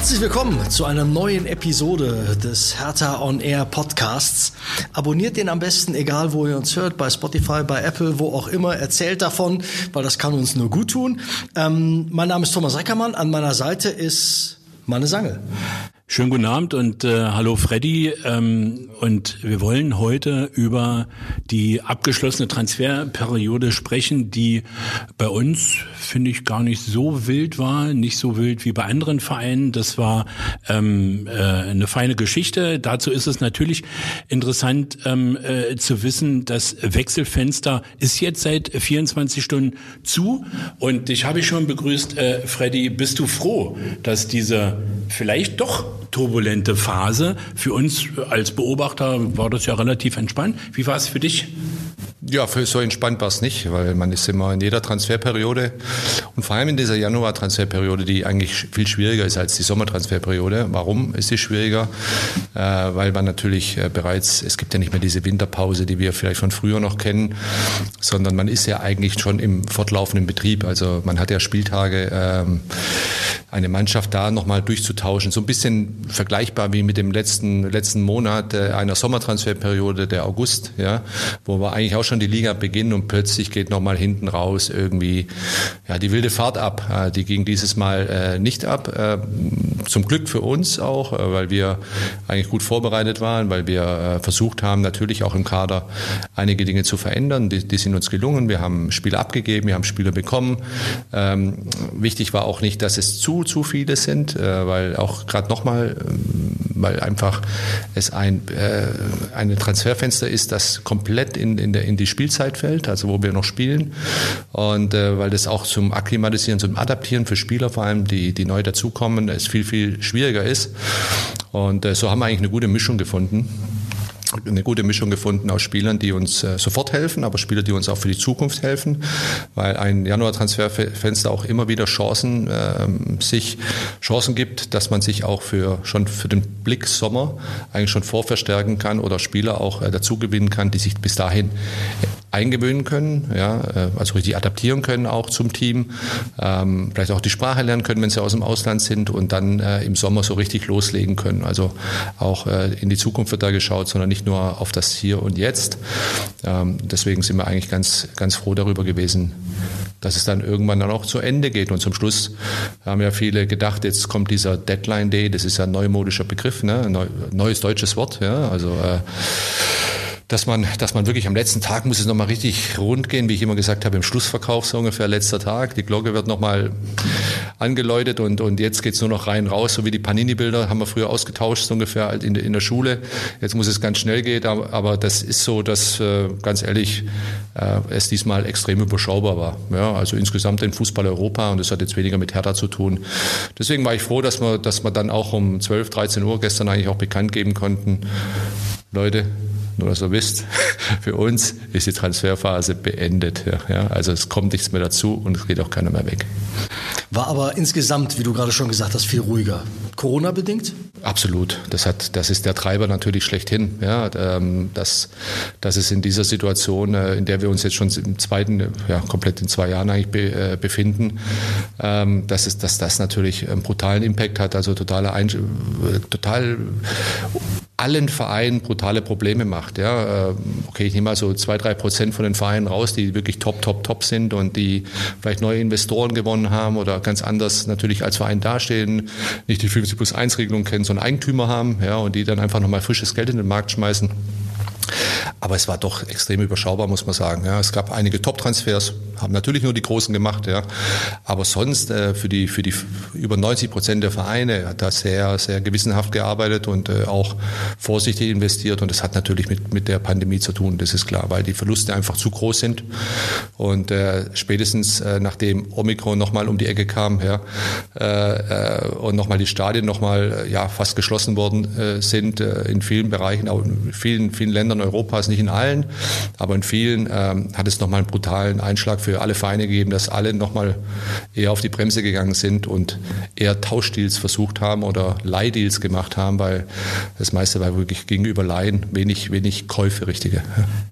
Herzlich willkommen zu einer neuen Episode des Hertha On Air Podcasts. Abonniert den am besten, egal wo ihr uns hört, bei Spotify, bei Apple, wo auch immer. Erzählt davon, weil das kann uns nur gut tun. Ähm, mein Name ist Thomas Reckermann. An meiner Seite ist Manne Sangel. Schönen guten Abend und äh, hallo Freddy. Ähm, und wir wollen heute über die abgeschlossene Transferperiode sprechen, die bei uns, finde ich, gar nicht so wild war, nicht so wild wie bei anderen Vereinen. Das war ähm, äh, eine feine Geschichte. Dazu ist es natürlich interessant ähm, äh, zu wissen, das Wechselfenster ist jetzt seit 24 Stunden zu. Und dich habe ich schon begrüßt, äh, Freddy. Bist du froh, dass diese vielleicht doch turbulente Phase. Für uns als Beobachter war das ja relativ entspannt. Wie war es für dich? Ja, für so entspannt war es nicht, weil man ist immer in jeder Transferperiode und vor allem in dieser Januar-Transferperiode, die eigentlich viel schwieriger ist als die Sommertransferperiode. Warum ist sie schwieriger? Äh, weil man natürlich äh, bereits, es gibt ja nicht mehr diese Winterpause, die wir vielleicht von früher noch kennen, sondern man ist ja eigentlich schon im fortlaufenden Betrieb. Also man hat ja Spieltage, ähm, eine Mannschaft da nochmal durchzutauschen. So ein bisschen vergleichbar wie mit dem letzten, letzten Monat äh, einer Sommertransferperiode, der August, ja, wo wir eigentlich auch schon die Liga beginnen und plötzlich geht nochmal hinten raus irgendwie ja, die wilde Fahrt ab. Äh, die ging dieses Mal äh, nicht ab. Äh, zum Glück für uns auch, weil wir eigentlich gut vorbereitet waren, weil wir versucht haben, natürlich auch im Kader einige Dinge zu verändern. Die, die sind uns gelungen. Wir haben Spieler abgegeben, wir haben Spieler bekommen. Ähm, wichtig war auch nicht, dass es zu zu, viele sind, weil auch gerade nochmal, ähm, weil einfach es ein äh, eine Transferfenster ist, das komplett in, in, der, in die Spielzeit fällt, also wo wir noch spielen. Und äh, weil das auch zum Akklimatisieren, zum Adaptieren für Spieler vor allem, die, die neu dazukommen, es viel, viel schwieriger ist. Und äh, so haben wir eigentlich eine gute Mischung gefunden eine gute Mischung gefunden aus Spielern, die uns äh, sofort helfen, aber Spieler, die uns auch für die Zukunft helfen, weil ein Januar-Transferfenster auch immer wieder Chancen äh, sich Chancen gibt, dass man sich auch für schon für den Blick Sommer eigentlich schon vorverstärken kann oder Spieler auch äh, dazu gewinnen kann, die sich bis dahin eingewöhnen können, ja, äh, also richtig adaptieren können auch zum Team, ähm, vielleicht auch die Sprache lernen können, wenn sie aus dem Ausland sind und dann äh, im Sommer so richtig loslegen können. Also auch äh, in die Zukunft wird da geschaut, sondern nicht nur auf das Hier und Jetzt. Ähm, deswegen sind wir eigentlich ganz, ganz froh darüber gewesen, dass es dann irgendwann dann auch zu Ende geht. Und zum Schluss haben ja viele gedacht, jetzt kommt dieser Deadline Day, das ist ja ein neumodischer Begriff, ne? neues deutsches Wort, ja, also äh, dass man, dass man wirklich am letzten Tag muss es nochmal richtig rund gehen, wie ich immer gesagt habe, im Schlussverkauf so ungefähr letzter Tag. Die Glocke wird nochmal angeläutet und, und jetzt geht's nur noch rein raus, so wie die Panini-Bilder haben wir früher ausgetauscht, so ungefähr halt in, in der Schule. Jetzt muss es ganz schnell gehen, aber, das ist so, dass äh, ganz ehrlich äh, es diesmal extrem überschaubar war. Ja, also insgesamt in Fußball Europa und das hat jetzt weniger mit Hertha zu tun. Deswegen war ich froh, dass wir, dass wir dann auch um 12, 13 Uhr gestern eigentlich auch bekannt geben konnten, Leute, nur dass ihr wisst, für uns ist die Transferphase beendet. Ja, also es kommt nichts mehr dazu und es geht auch keiner mehr weg. War aber insgesamt, wie du gerade schon gesagt hast, viel ruhiger. Corona-bedingt? Absolut. Das, hat, das ist der Treiber natürlich schlechthin. Ja, ähm, dass, dass es in dieser Situation, äh, in der wir uns jetzt schon im zweiten, ja, komplett in zwei Jahren eigentlich be, äh, befinden, ähm, dass, es, dass das natürlich einen brutalen Impact hat, also totale Ein total allen Vereinen brutale Probleme macht. Ja, äh, okay, ich nehme mal so zwei, drei Prozent von den Vereinen raus, die wirklich top, top, top sind und die vielleicht neue Investoren gewonnen haben oder ganz anders natürlich als Verein dastehen, nicht die 50 plus 1 Regelung kennen, sondern Eigentümer haben, ja, und die dann einfach nochmal frisches Geld in den Markt schmeißen. Aber es war doch extrem überschaubar, muss man sagen. Ja, es gab einige Top-Transfers, haben natürlich nur die Großen gemacht, ja. Aber sonst äh, für die für die über 90 Prozent der Vereine hat da sehr sehr gewissenhaft gearbeitet und äh, auch vorsichtig investiert. Und das hat natürlich mit mit der Pandemie zu tun. Das ist klar, weil die Verluste einfach zu groß sind. Und äh, spätestens äh, nachdem Omikron nochmal um die Ecke kam, ja, äh, äh, und nochmal die Stadien nochmal ja fast geschlossen worden sind in vielen Bereichen, auch in vielen vielen Ländern Europas nicht in allen, aber in vielen ähm, hat es nochmal einen brutalen Einschlag für alle Vereine gegeben, dass alle nochmal eher auf die Bremse gegangen sind und eher Tauschdeals versucht haben oder Leihdeals gemacht haben, weil das meiste war wirklich gegenüber Laien wenig, wenig Käufe richtige.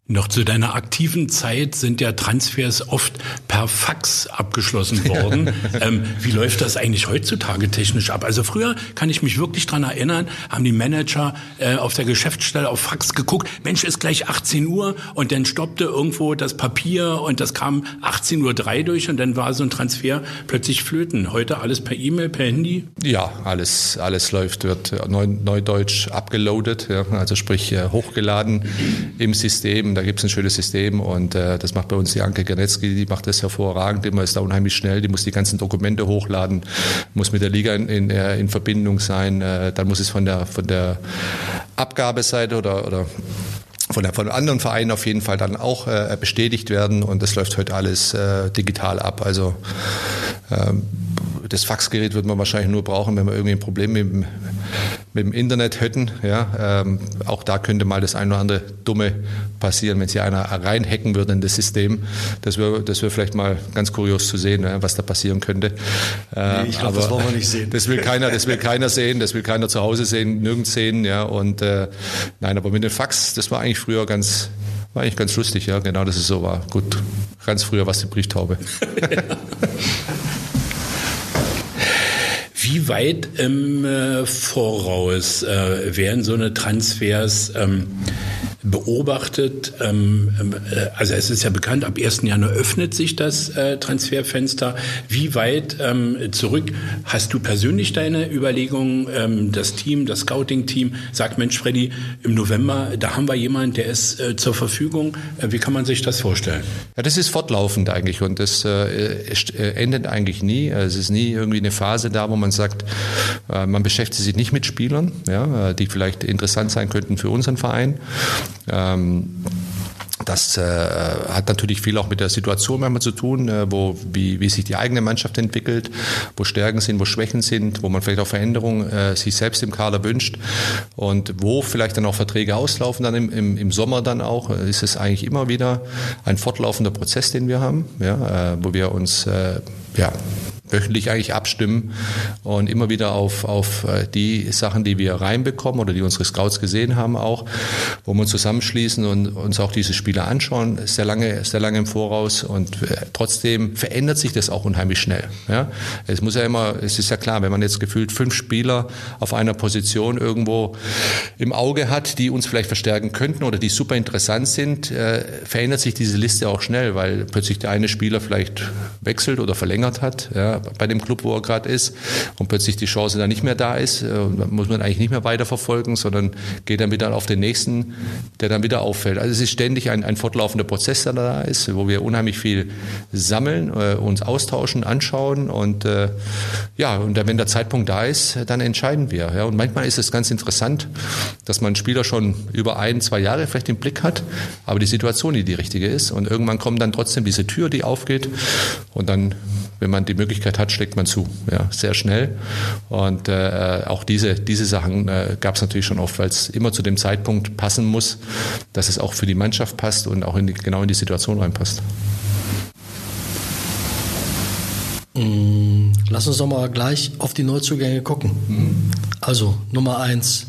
Noch zu deiner aktiven Zeit sind ja Transfers oft per Fax abgeschlossen worden. ähm, wie läuft das eigentlich heutzutage technisch ab? Also früher kann ich mich wirklich dran erinnern, haben die Manager äh, auf der Geschäftsstelle auf Fax geguckt, Mensch, ist gleich 18 Uhr und dann stoppte irgendwo das Papier und das kam 18.03 Uhr durch und dann war so ein Transfer plötzlich flöten. Heute alles per E-Mail, per Handy? Ja, alles, alles läuft, wird neu, neudeutsch abgeloadet, ja, also sprich äh, hochgeladen im System. Da gibt es ein schönes System und äh, das macht bei uns die Anke Gernetzky, die macht das hervorragend, immer ist da unheimlich schnell, die muss die ganzen Dokumente hochladen, muss mit der Liga in, in, äh, in Verbindung sein, äh, dann muss es von der, von der Abgabeseite oder, oder von, von anderen Vereinen auf jeden Fall dann auch äh, bestätigt werden und das läuft heute alles äh, digital ab. Also ähm, das Faxgerät wird man wahrscheinlich nur brauchen, wenn wir irgendwie ein Problem mit dem, mit dem Internet hätten. Ja, ähm, auch da könnte mal das ein oder andere Dumme passieren, wenn sich einer reinhacken würde in das System. Das wäre das wär vielleicht mal ganz kurios zu sehen, was da passieren könnte. Äh, nee, ich glaube, das wollen wir nicht sehen. Das will keiner, das will keiner sehen, das will keiner zu Hause sehen, nirgends sehen. Ja, und äh, nein, aber mit dem Fax, das war eigentlich früher ganz, war eigentlich ganz lustig, ja, genau, dass es so war. Gut, ganz früher war es die Brieftaube. Wie weit im äh, Voraus äh, werden so eine Transfers ähm, beobachtet. Ähm, äh, also es ist ja bekannt, ab 1. Januar öffnet sich das äh, Transferfenster. Wie weit ähm, zurück hast du persönlich deine Überlegungen? Ähm, das Team, das Scouting-Team sagt, Mensch, Freddy, im November, da haben wir jemanden, der ist äh, zur Verfügung. wie kann man sich das vorstellen? Ja, das ist fortlaufend eigentlich und das endet eigentlich nie. Es ist nie irgendwie eine Phase da, wo man sagt, man beschäftigt sich nicht mit Spielern, ja, die vielleicht interessant sein könnten für unseren Verein. Ähm, das äh, hat natürlich viel auch mit der Situation manchmal zu tun, äh, wo, wie, wie sich die eigene Mannschaft entwickelt, wo Stärken sind, wo Schwächen sind, wo man vielleicht auch Veränderungen äh, sich selbst im Kader wünscht und wo vielleicht dann auch Verträge auslaufen, dann im, im, im Sommer dann auch, äh, ist es eigentlich immer wieder ein fortlaufender Prozess, den wir haben, ja, äh, wo wir uns äh, ja, wöchentlich eigentlich abstimmen und immer wieder auf, auf äh, die Sachen, die wir reinbekommen oder die unsere Scouts gesehen haben auch, wo wir uns zusammenschließen und uns auch diese Spiele anschauen, sehr lange, sehr lange im Voraus und äh, trotzdem verändert sich das auch unheimlich schnell. Ja? Es muss ja immer, es ist ja klar, wenn man jetzt gefühlt fünf Spieler auf einer Position irgendwo im Auge hat, die uns vielleicht verstärken könnten oder die super interessant sind, äh, verändert sich diese Liste auch schnell, weil plötzlich der eine Spieler vielleicht wechselt oder verlängert hat. Ja? bei dem Club, wo er gerade ist und plötzlich die Chance dann nicht mehr da ist, äh, muss man eigentlich nicht mehr weiterverfolgen, sondern geht dann wieder auf den nächsten, der dann wieder auffällt. Also es ist ständig ein, ein fortlaufender Prozess, der da ist, wo wir unheimlich viel sammeln, äh, uns austauschen, anschauen und äh, ja, und wenn der Zeitpunkt da ist, dann entscheiden wir. Ja. Und manchmal ist es ganz interessant, dass man Spieler schon über ein, zwei Jahre vielleicht im Blick hat, aber die Situation nicht die richtige ist und irgendwann kommt dann trotzdem diese Tür, die aufgeht und dann wenn man die Möglichkeit hat, schlägt man zu, ja, sehr schnell. Und äh, auch diese, diese Sachen äh, gab es natürlich schon oft, weil es immer zu dem Zeitpunkt passen muss, dass es auch für die Mannschaft passt und auch in die, genau in die Situation reinpasst. Mm, lass uns doch mal gleich auf die Neuzugänge gucken. Mhm. Also Nummer eins,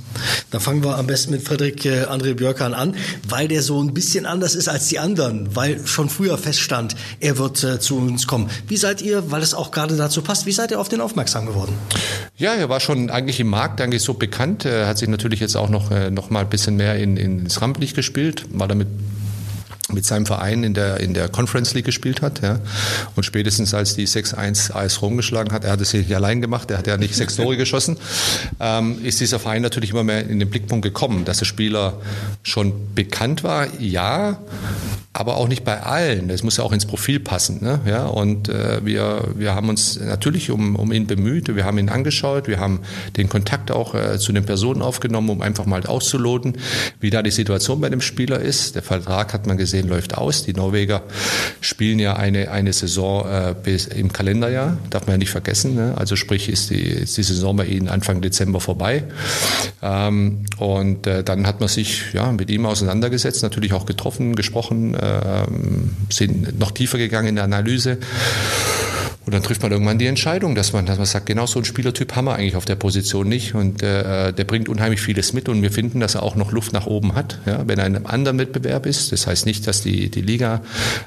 da fangen wir am besten mit Frederik äh, André Björkan an, weil der so ein bisschen anders ist als die anderen, weil schon früher feststand, er wird äh, zu uns kommen. Wie seid ihr, weil es auch gerade dazu passt, wie seid ihr auf den aufmerksam geworden? Ja, er war schon eigentlich im Markt eigentlich so bekannt, er hat sich natürlich jetzt auch noch, äh, noch mal ein bisschen mehr in, ins Rampenlicht gespielt, war damit mit seinem Verein in der, in der Conference League gespielt hat. Ja. Und spätestens als die 6-1 AS Rom geschlagen hat, er hat es nicht allein gemacht, er hat ja nicht sechs Tore geschossen, ähm, ist dieser Verein natürlich immer mehr in den Blickpunkt gekommen. Dass der Spieler schon bekannt war, ja, aber auch nicht bei allen. Das muss ja auch ins Profil passen. Ne? Ja, und äh, wir, wir haben uns natürlich um, um ihn bemüht, wir haben ihn angeschaut, wir haben den Kontakt auch äh, zu den Personen aufgenommen, um einfach mal auszuloten, wie da die Situation bei dem Spieler ist. Der Vertrag hat man gesehen, 2010 läuft aus. Die Norweger spielen ja eine, eine Saison äh, bis im Kalenderjahr, darf man ja nicht vergessen. Ne? Also sprich ist die, ist die Saison bei ihnen Anfang Dezember vorbei. Ähm, und äh, dann hat man sich ja, mit ihm auseinandergesetzt, natürlich auch getroffen, gesprochen, äh, sind noch tiefer gegangen in der Analyse. Und dann trifft man irgendwann die Entscheidung, dass man, dass man sagt, genau so einen Spielertyp haben wir eigentlich auf der Position nicht. Und äh, der bringt unheimlich vieles mit und wir finden, dass er auch noch Luft nach oben hat, ja, wenn er in einem anderen Wettbewerb ist. Das heißt nicht, dass die, die Liga,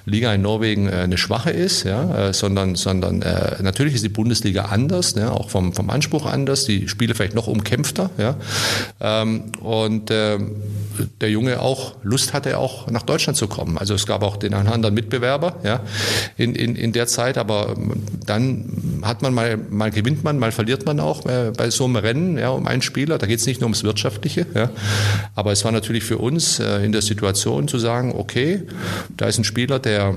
Liga in Norwegen äh, eine schwache ist, ja, äh, sondern, sondern äh, natürlich ist die Bundesliga anders, ja, auch vom, vom Anspruch anders, die Spiele vielleicht noch umkämpfter. Ja, ähm, und äh, der Junge auch Lust hatte, auch nach Deutschland zu kommen. Also es gab auch den anderen Mitbewerber ja, in, in, in der Zeit, aber dann hat man mal, mal gewinnt man, mal verliert man auch äh, bei so einem Rennen ja, um einen Spieler. Da geht es nicht nur ums Wirtschaftliche. Ja. Aber es war natürlich für uns äh, in der Situation zu sagen, okay, da ist ein Spieler, der,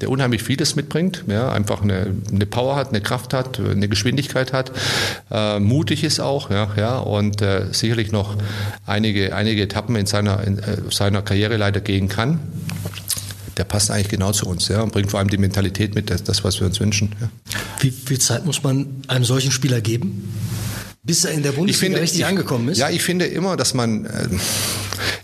der unheimlich vieles mitbringt, ja, einfach eine, eine Power hat, eine Kraft hat, eine Geschwindigkeit hat, äh, mutig ist auch, ja, ja, und äh, sicherlich noch einige, einige Etappen in seiner, in, äh, seiner Karriere leider gehen kann der passt eigentlich genau zu uns ja, und bringt vor allem die Mentalität mit, das, was wir uns wünschen. Ja. Wie viel Zeit muss man einem solchen Spieler geben? Bis er in der Bundesliga finde, richtig ich, angekommen ist? Ja, ich finde immer, dass man, äh,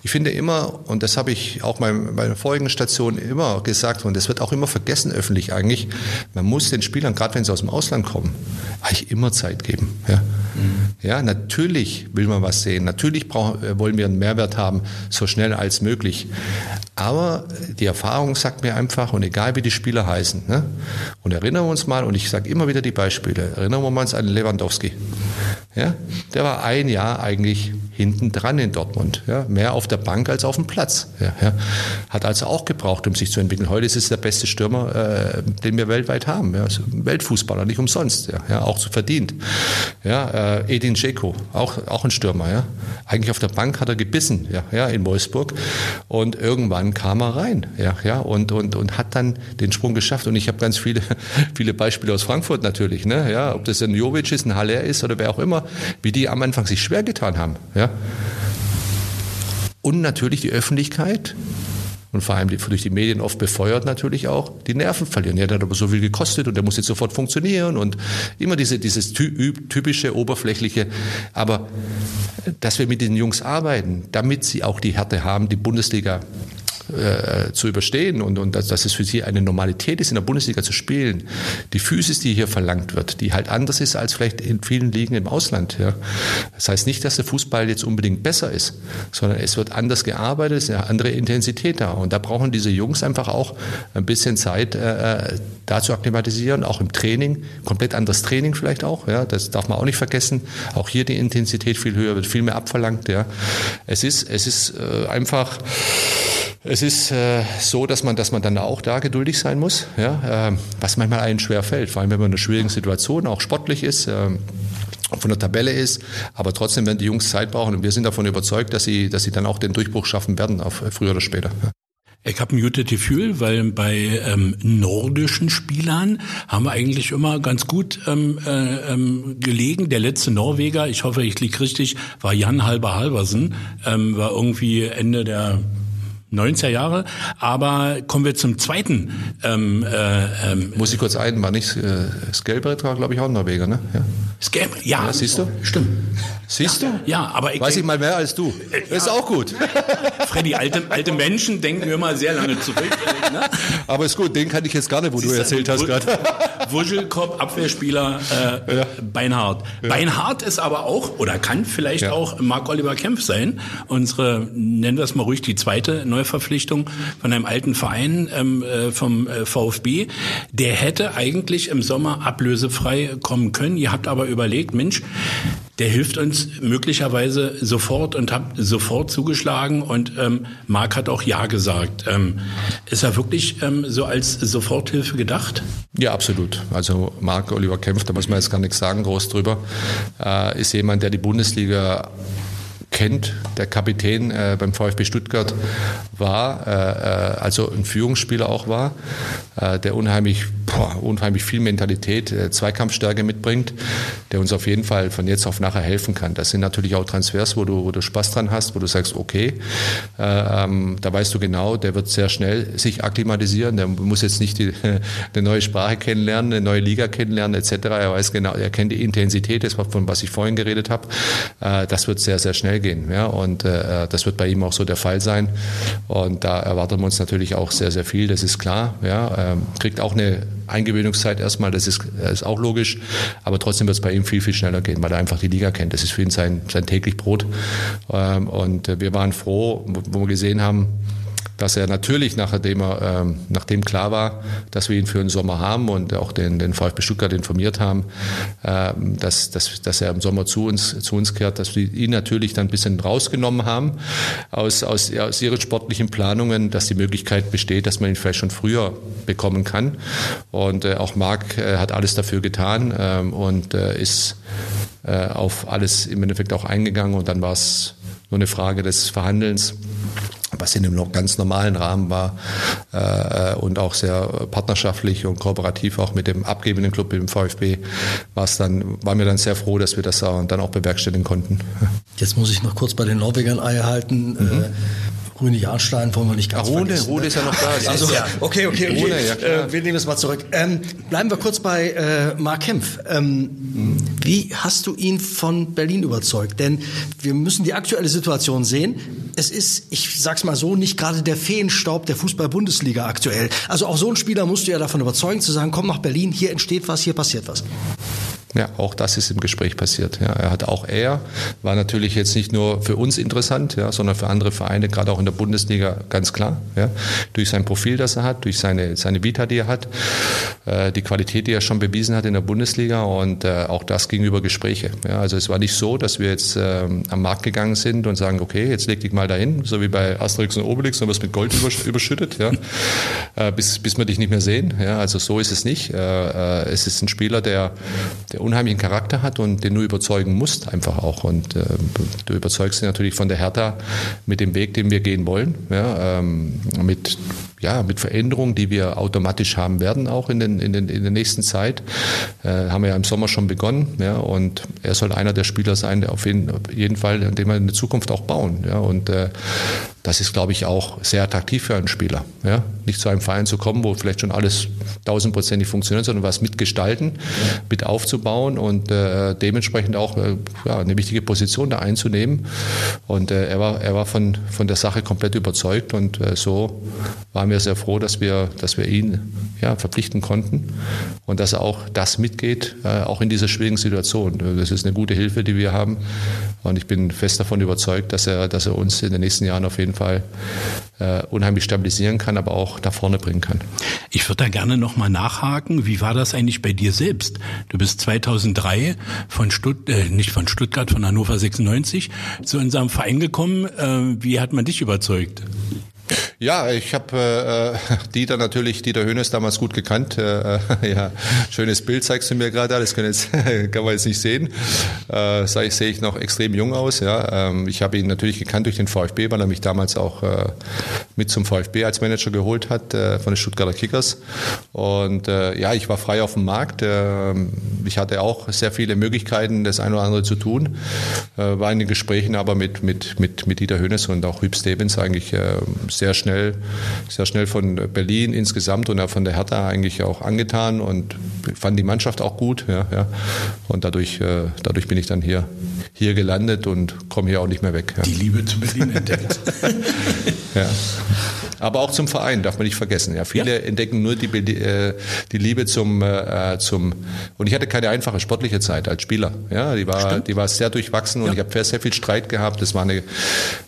ich finde immer, und das habe ich auch bei meiner vorigen Station immer gesagt, und das wird auch immer vergessen öffentlich eigentlich, man muss den Spielern, gerade wenn sie aus dem Ausland kommen, eigentlich immer Zeit geben. Ja, mhm. ja natürlich will man was sehen, natürlich brauchen, äh, wollen wir einen Mehrwert haben, so schnell als möglich. Aber die Erfahrung sagt mir einfach, und egal wie die Spieler heißen, ne? und erinnern wir uns mal, und ich sage immer wieder die Beispiele, erinnern wir uns an Lewandowski. Ja? Der war ein Jahr eigentlich hinten dran in Dortmund. Ja? Mehr auf der Bank als auf dem Platz. Ja, ja? Hat also auch gebraucht, um sich zu entwickeln. Heute ist es der beste Stürmer, äh, den wir weltweit haben. Ja? Also Weltfußballer, nicht umsonst. Ja? Ja? Auch zu verdient. Ja? Äh, Edin Dzeko, auch, auch ein Stürmer. Ja? Eigentlich auf der Bank hat er gebissen ja? Ja? in Wolfsburg. Und irgendwann kam er rein. Ja? Ja? Und, und, und hat dann den Sprung geschafft. Und ich habe ganz viele, viele Beispiele aus Frankfurt natürlich. Ne? Ja? Ob das ein Jovic ist, ein Haller ist oder wer auch immer, wie die am Anfang sich schwer getan haben. Ja? Und natürlich die Öffentlichkeit und vor allem durch die Medien oft befeuert natürlich auch, die Nerven verlieren. Ja, der hat aber so viel gekostet und der muss jetzt sofort funktionieren und immer diese, dieses typische, oberflächliche. Aber dass wir mit den Jungs arbeiten, damit sie auch die Härte haben, die Bundesliga äh, zu überstehen und, und dass, dass es für sie eine Normalität ist, in der Bundesliga zu spielen. Die Physis, die hier verlangt wird, die halt anders ist als vielleicht in vielen Ligen im Ausland. Ja. Das heißt nicht, dass der Fußball jetzt unbedingt besser ist, sondern es wird anders gearbeitet, es ist eine andere Intensität da. Und da brauchen diese Jungs einfach auch ein bisschen Zeit, äh, da zu akklimatisieren, auch im Training, komplett anderes Training vielleicht auch. Ja. Das darf man auch nicht vergessen. Auch hier die Intensität viel höher, wird viel mehr abverlangt. Ja. Es ist, es ist äh, einfach es ist äh, so, dass man, dass man dann auch da geduldig sein muss, ja, äh, was manchmal einen schwer fällt, vor allem wenn man in einer schwierigen Situation auch sportlich ist. Äh, von der Tabelle ist, aber trotzdem werden die Jungs Zeit brauchen und wir sind davon überzeugt, dass sie, dass sie dann auch den Durchbruch schaffen werden, auf, früher oder später. Ich habe ein gutes Gefühl, weil bei ähm, nordischen Spielern haben wir eigentlich immer ganz gut ähm, äh, ähm, gelegen. Der letzte Norweger, ich hoffe, ich liege richtig, war Jan Halber Halversen, ähm, war irgendwie Ende der 90er Jahre. Aber kommen wir zum zweiten. Ähm, äh, ähm, Muss ich kurz ein, war nicht äh, Skelbrett war, glaube ich, auch ein Norweger, ne? Ja. Skelbrett, ja. ja. Siehst du? Stimmt. Siehst ja, du? Ja, aber ich weiß ich mal mehr als du. Äh, das ist auch gut. Freddy, alte, alte Menschen denken wir mal sehr lange zurück. Ne? Aber ist gut, den kann ich jetzt gar nicht, wo Siehst du erzählt hast gerade. Wuschelkopf, Abwehrspieler, äh, ja. Beinhardt. Ja. Beinhardt ist aber auch, oder kann vielleicht auch Marc-Oliver Kempf sein. Unsere, nennen wir es mal ruhig, die zweite Neuverpflichtung von einem alten Verein ähm, äh, vom äh, VfB. Der hätte eigentlich im Sommer ablösefrei kommen können. Ihr habt aber überlegt, Mensch, der hilft uns möglicherweise sofort und hat sofort zugeschlagen und ähm, Marc hat auch Ja gesagt. Ähm, ist er wirklich ähm, so als Soforthilfe gedacht? Ja, absolut. Also Marc Oliver Kempf, da muss man jetzt gar nichts sagen, groß drüber, äh, ist jemand, der die Bundesliga kennt. Der Kapitän äh, beim VfB Stuttgart war, äh, äh, also ein Führungsspieler auch war, äh, der unheimlich boah, unheimlich viel Mentalität, äh, Zweikampfstärke mitbringt, der uns auf jeden Fall von jetzt auf nachher helfen kann. Das sind natürlich auch Transfers, wo du, wo du Spaß dran hast, wo du sagst, okay, äh, ähm, da weißt du genau, der wird sehr schnell sich akklimatisieren, der muss jetzt nicht die, eine neue Sprache kennenlernen, eine neue Liga kennenlernen etc. Er weiß genau, er kennt die Intensität, das war von was ich vorhin geredet habe. Das wird sehr, sehr schnell gehen. Ja? Und äh, das wird bei ihm auch so der Fall sein. Und da erwarten wir uns natürlich auch sehr, sehr viel, das ist klar. Ja? Ähm, kriegt auch eine Eingewöhnungszeit erstmal, das ist, ist auch logisch, aber trotzdem wird es bei ihm viel, viel schneller gehen, weil er einfach die Liga kennt. Das ist für ihn sein, sein täglich Brot. Ähm, und äh, wir waren froh, wo wir gesehen haben, dass er natürlich, nachdem, er, ähm, nachdem klar war, dass wir ihn für den Sommer haben und auch den, den VfB Stuttgart informiert haben, ähm, dass, dass, dass er im Sommer zu uns, zu uns kehrt, dass wir ihn natürlich dann ein bisschen rausgenommen haben aus, aus, aus ihren sportlichen Planungen, dass die Möglichkeit besteht, dass man ihn vielleicht schon früher bekommen kann. Und äh, auch Marc äh, hat alles dafür getan ähm, und äh, ist äh, auf alles im Endeffekt auch eingegangen und dann war es nur eine Frage des Verhandelns was in einem ganz normalen Rahmen war äh, und auch sehr partnerschaftlich und kooperativ auch mit dem abgebenden Club, dem VfB, war es dann, waren wir dann sehr froh, dass wir das dann auch bewerkstelligen konnten. Jetzt muss ich noch kurz bei den Norwegern Eier halten. Mhm. Äh, Rune Jahrstein wollen wir nicht ganz Rune, vergessen. Rune ne? ist ja noch da. Also, okay, okay, okay. Rune, ja, äh, wir nehmen es mal zurück. Ähm, bleiben wir kurz bei äh, Mark Kempf. Ähm, mhm. Wie hast du ihn von Berlin überzeugt? Denn wir müssen die aktuelle Situation sehen. Es ist, ich sag's mal so, nicht gerade der Feenstaub der Fußball-Bundesliga aktuell. Also auch so ein Spieler musst du ja davon überzeugen, zu sagen, komm nach Berlin, hier entsteht was, hier passiert was. Ja, auch das ist im Gespräch passiert. Ja, er hat auch er, war natürlich jetzt nicht nur für uns interessant, ja, sondern für andere Vereine, gerade auch in der Bundesliga, ganz klar. Ja, durch sein Profil, das er hat, durch seine, seine Vita, die er hat, äh, die Qualität, die er schon bewiesen hat in der Bundesliga und äh, auch das gegenüber Gespräche. Ja, also es war nicht so, dass wir jetzt äh, am Markt gegangen sind und sagen, okay, jetzt leg dich mal dahin, so wie bei Asterix und Obelix, und wirst mit Gold überschüttet, ja, äh, bis, bis wir dich nicht mehr sehen. Ja, also so ist es nicht. Äh, äh, es ist ein Spieler, der, der unheimlichen Charakter hat und den du überzeugen musst einfach auch. Und äh, du überzeugst ihn natürlich von der Hertha mit dem Weg, den wir gehen wollen, ja, ähm, mit, ja, mit Veränderungen, die wir automatisch haben werden, auch in, den, in, den, in der nächsten Zeit. Äh, haben wir ja im Sommer schon begonnen. Ja, und er soll einer der Spieler sein, der auf jeden, auf jeden Fall, an dem wir in der Zukunft auch bauen. Ja, und äh, das ist, glaube ich, auch sehr attraktiv für einen Spieler. Ja? Nicht zu einem Verein zu kommen, wo vielleicht schon alles tausendprozentig funktioniert, sondern was mitgestalten, mit aufzubauen und äh, dementsprechend auch äh, ja, eine wichtige Position da einzunehmen. Und äh, er war, er war von, von der Sache komplett überzeugt und äh, so waren wir sehr froh, dass wir, dass wir ihn ja, verpflichten konnten und dass er auch das mitgeht, äh, auch in dieser schwierigen Situation. Das ist eine gute Hilfe, die wir haben und ich bin fest davon überzeugt, dass er, dass er uns in den nächsten Jahren auf jeden jeden Fall äh, unheimlich stabilisieren kann, aber auch nach vorne bringen kann. Ich würde da gerne nochmal nachhaken. Wie war das eigentlich bei dir selbst? Du bist 2003 von Stutt äh, nicht von Stuttgart, von Hannover 96 zu unserem Verein gekommen. Äh, wie hat man dich überzeugt? Ja, ich habe äh, Dieter natürlich, Dieter Höhnes damals gut gekannt. Äh, ja, schönes Bild zeigst du mir gerade, das kann, jetzt, kann man jetzt nicht sehen. Äh, sehe ich, noch extrem jung aus. Ja. Ähm, ich habe ihn natürlich gekannt durch den VfB, weil er mich damals auch äh, mit zum VfB als Manager geholt hat äh, von den Stuttgarter Kickers. Und äh, ja, ich war frei auf dem Markt. Äh, ich hatte auch sehr viele Möglichkeiten, das eine oder andere zu tun. Äh, war in den Gesprächen aber mit, mit, mit, mit Dieter Höhnes und auch Hüb Stevens eigentlich äh, sehr schnell, sehr schnell von Berlin insgesamt und von der Hertha eigentlich auch angetan und fand die Mannschaft auch gut. Ja, ja. Und dadurch, äh, dadurch bin ich dann hier, hier gelandet und komme hier auch nicht mehr weg. Ja. Die Liebe zu Berlin entdeckt. ja. Aber auch zum Verein darf man nicht vergessen. Ja, viele ja. entdecken nur die, äh, die Liebe zum, äh, zum. Und ich hatte keine einfache sportliche Zeit als Spieler. Ja, die war, die war sehr durchwachsen und ich habe sehr viel Streit gehabt. Das war eine,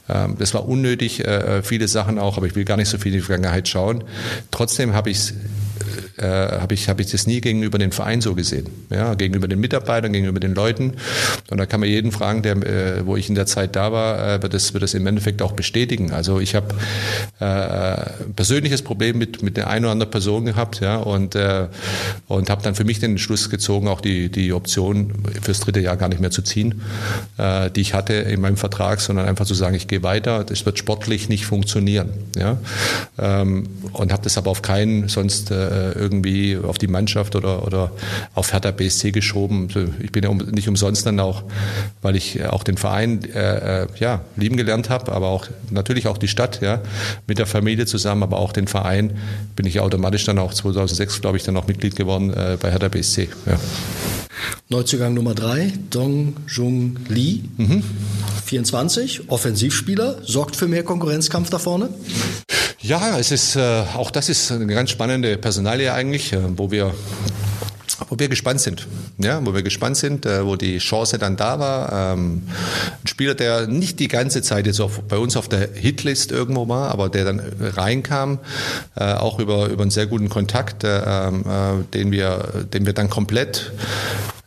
ähm, das war unnötig, äh, viele Sachen auch. Aber ich will gar nicht so viel in die Vergangenheit schauen. Trotzdem habe ich äh, habe ich, hab ich das nie gegenüber dem Verein so gesehen. Ja, gegenüber den Mitarbeitern, gegenüber den Leuten. Und da kann man jeden fragen, der, äh, wo ich in der Zeit da war, äh, wird, das, wird das im Endeffekt auch bestätigen. Also ich habe äh, persönliches Problem mit, mit der einen oder anderen Person gehabt ja, und, äh, und habe dann für mich den Entschluss gezogen, auch die, die Option fürs dritte Jahr gar nicht mehr zu ziehen, äh, die ich hatte in meinem Vertrag, sondern einfach zu sagen, ich gehe weiter, das wird sportlich nicht funktionieren. Ja? Ähm, und habe das aber auf keinen sonst äh, irgendwie auf die Mannschaft oder, oder auf Hertha BSC geschoben. Ich bin ja nicht umsonst dann auch, weil ich auch den Verein äh, äh, ja, lieben gelernt habe, aber auch natürlich auch die Stadt, ja, mit der Familie zusammen, aber auch den Verein bin ich automatisch dann auch 2006, glaube ich, dann auch Mitglied geworden äh, bei Hertha BSC. Ja. Neuzugang Nummer drei, Dong Jung Lee, mhm. 24, Offensivspieler, sorgt für mehr Konkurrenzkampf da vorne? Ja, es ist, äh, auch das ist eine ganz spannende Personalie eigentlich, äh, wo wir wo wir gespannt sind. Ja, wo wir gespannt sind, äh, wo die Chance dann da war. Ähm, ein Spieler, der nicht die ganze Zeit jetzt auf, bei uns auf der Hitlist irgendwo war, aber der dann reinkam, äh, auch über, über einen sehr guten Kontakt, äh, ähm, äh den, wir, den wir dann komplett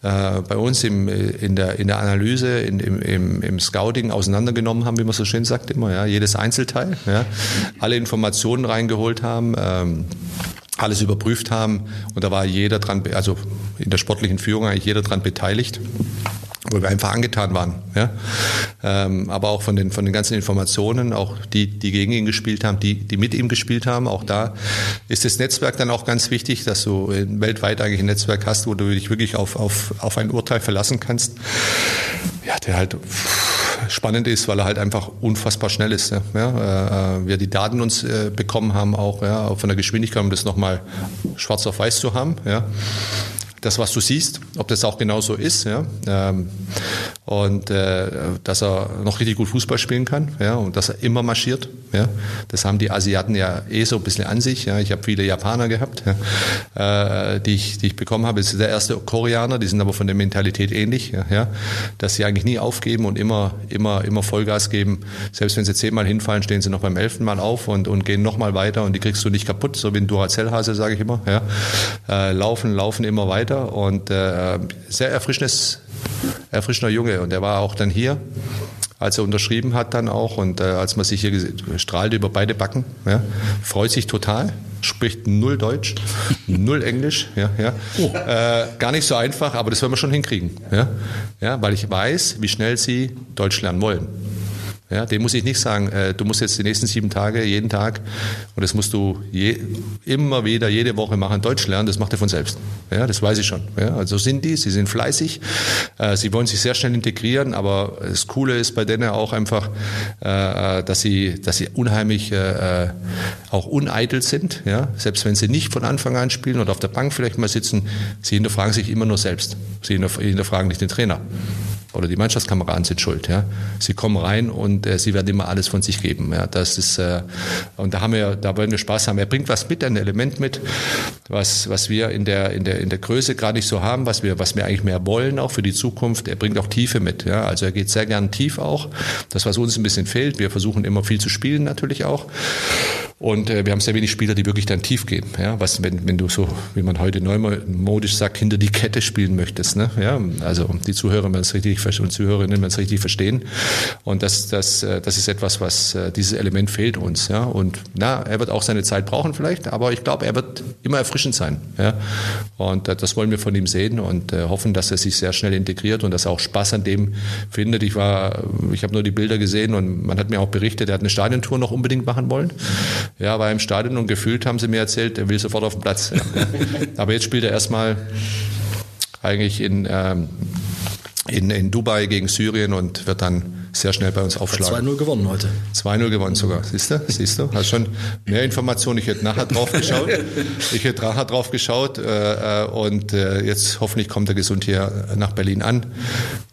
äh, bei uns im, in, der, in der Analyse, in, im, im, im Scouting auseinandergenommen haben, wie man so schön sagt immer, ja, jedes Einzelteil, ja, alle Informationen reingeholt haben. Ähm, alles überprüft haben und da war jeder dran, also in der sportlichen Führung eigentlich jeder dran beteiligt wo wir einfach angetan waren. Ja? Ähm, aber auch von den, von den ganzen Informationen, auch die, die gegen ihn gespielt haben, die, die mit ihm gespielt haben, auch da ist das Netzwerk dann auch ganz wichtig, dass du weltweit eigentlich ein Netzwerk hast, wo du dich wirklich auf, auf, auf ein Urteil verlassen kannst. Ja, der halt spannend ist, weil er halt einfach unfassbar schnell ist. Ja. ja äh, wir die Daten uns äh, bekommen haben, auch ja, von der Geschwindigkeit, um das nochmal schwarz auf weiß zu haben. Ja das, was du siehst, ob das auch genauso ist. Ja? Ähm, und äh, dass er noch richtig gut Fußball spielen kann ja? und dass er immer marschiert. Ja? Das haben die Asiaten ja eh so ein bisschen an sich. Ja? Ich habe viele Japaner gehabt, ja? äh, die, ich, die ich bekommen habe. Das ist der erste Koreaner, die sind aber von der Mentalität ähnlich, ja? ja? dass sie eigentlich nie aufgeben und immer, immer, immer Vollgas geben. Selbst wenn sie zehnmal hinfallen, stehen sie noch beim elften Mal auf und, und gehen nochmal weiter und die kriegst du nicht kaputt, so wie ein Duracell-Hase, sage ich immer. Ja? Äh, laufen, laufen immer weiter weiter und äh, sehr erfrischendes, erfrischender Junge. Und er war auch dann hier, als er unterschrieben hat dann auch und äh, als man sich hier strahlt über beide Backen, ja, freut sich total spricht null Deutsch, null Englisch, ja, ja. Oh. Äh, gar nicht so einfach, aber das werden wir schon hinkriegen, ja, ja, weil ich weiß, wie schnell sie Deutsch lernen wollen. Ja, dem muss ich nicht sagen, äh, du musst jetzt die nächsten sieben Tage, jeden Tag, und das musst du je, immer wieder, jede Woche machen, Deutsch lernen, das macht er von selbst. Ja, das weiß ich schon. Ja, also sind die, sie sind fleißig, äh, sie wollen sich sehr schnell integrieren, aber das Coole ist bei denen auch einfach, äh, dass sie, dass sie unheimlich äh, äh, auch uneitel sind. Ja, selbst wenn sie nicht von Anfang an spielen oder auf der Bank vielleicht mal sitzen, sie hinterfragen sich immer nur selbst. Sie hinterfragen nicht den Trainer oder die Mannschaftskameraden sind schuld. Ja. Sie kommen rein und äh, sie werden immer alles von sich geben. Ja. Das ist, äh, und da haben wir, da wollen wir Spaß haben. Er bringt was mit, ein Element mit, was, was wir in der, in der, in der Größe gerade nicht so haben, was wir, was wir eigentlich mehr wollen, auch für die Zukunft. Er bringt auch Tiefe mit. Ja. Also er geht sehr gern tief auch. Das, was uns ein bisschen fehlt. Wir versuchen immer viel zu spielen natürlich auch. Und äh, wir haben sehr wenig Spieler, die wirklich dann tief gehen. Ja, was, wenn, wenn du so, wie man heute neumodisch sagt, hinter die Kette spielen möchtest. Ne? Ja, also die Zuhörer werden es richtig und Zuhörerinnen werden es richtig verstehen. Und das, das, äh, das ist etwas, was äh, dieses Element fehlt uns. Ja, und na, er wird auch seine Zeit brauchen vielleicht, aber ich glaube, er wird immer erfrischend sein. Ja, und äh, das wollen wir von ihm sehen und hoffen, dass er sich sehr schnell integriert und dass er auch Spaß an dem findet. Ich war, ich habe nur die Bilder gesehen und man hat mir auch berichtet, er hat eine Stadiontour noch unbedingt machen wollen. Ja, war im Stadion und gefühlt haben sie mir erzählt, er will sofort auf den Platz. Aber jetzt spielt er erstmal eigentlich in, ähm, in, in Dubai gegen Syrien und wird dann sehr schnell bei uns aufschlagen. 2-0 gewonnen heute. 2-0 gewonnen sogar. Siehst du? Siehst du? Hast schon mehr Informationen. Ich hätte nachher drauf geschaut. Ich hätte nachher drauf geschaut äh, äh, und äh, jetzt hoffentlich kommt er gesund hier nach Berlin an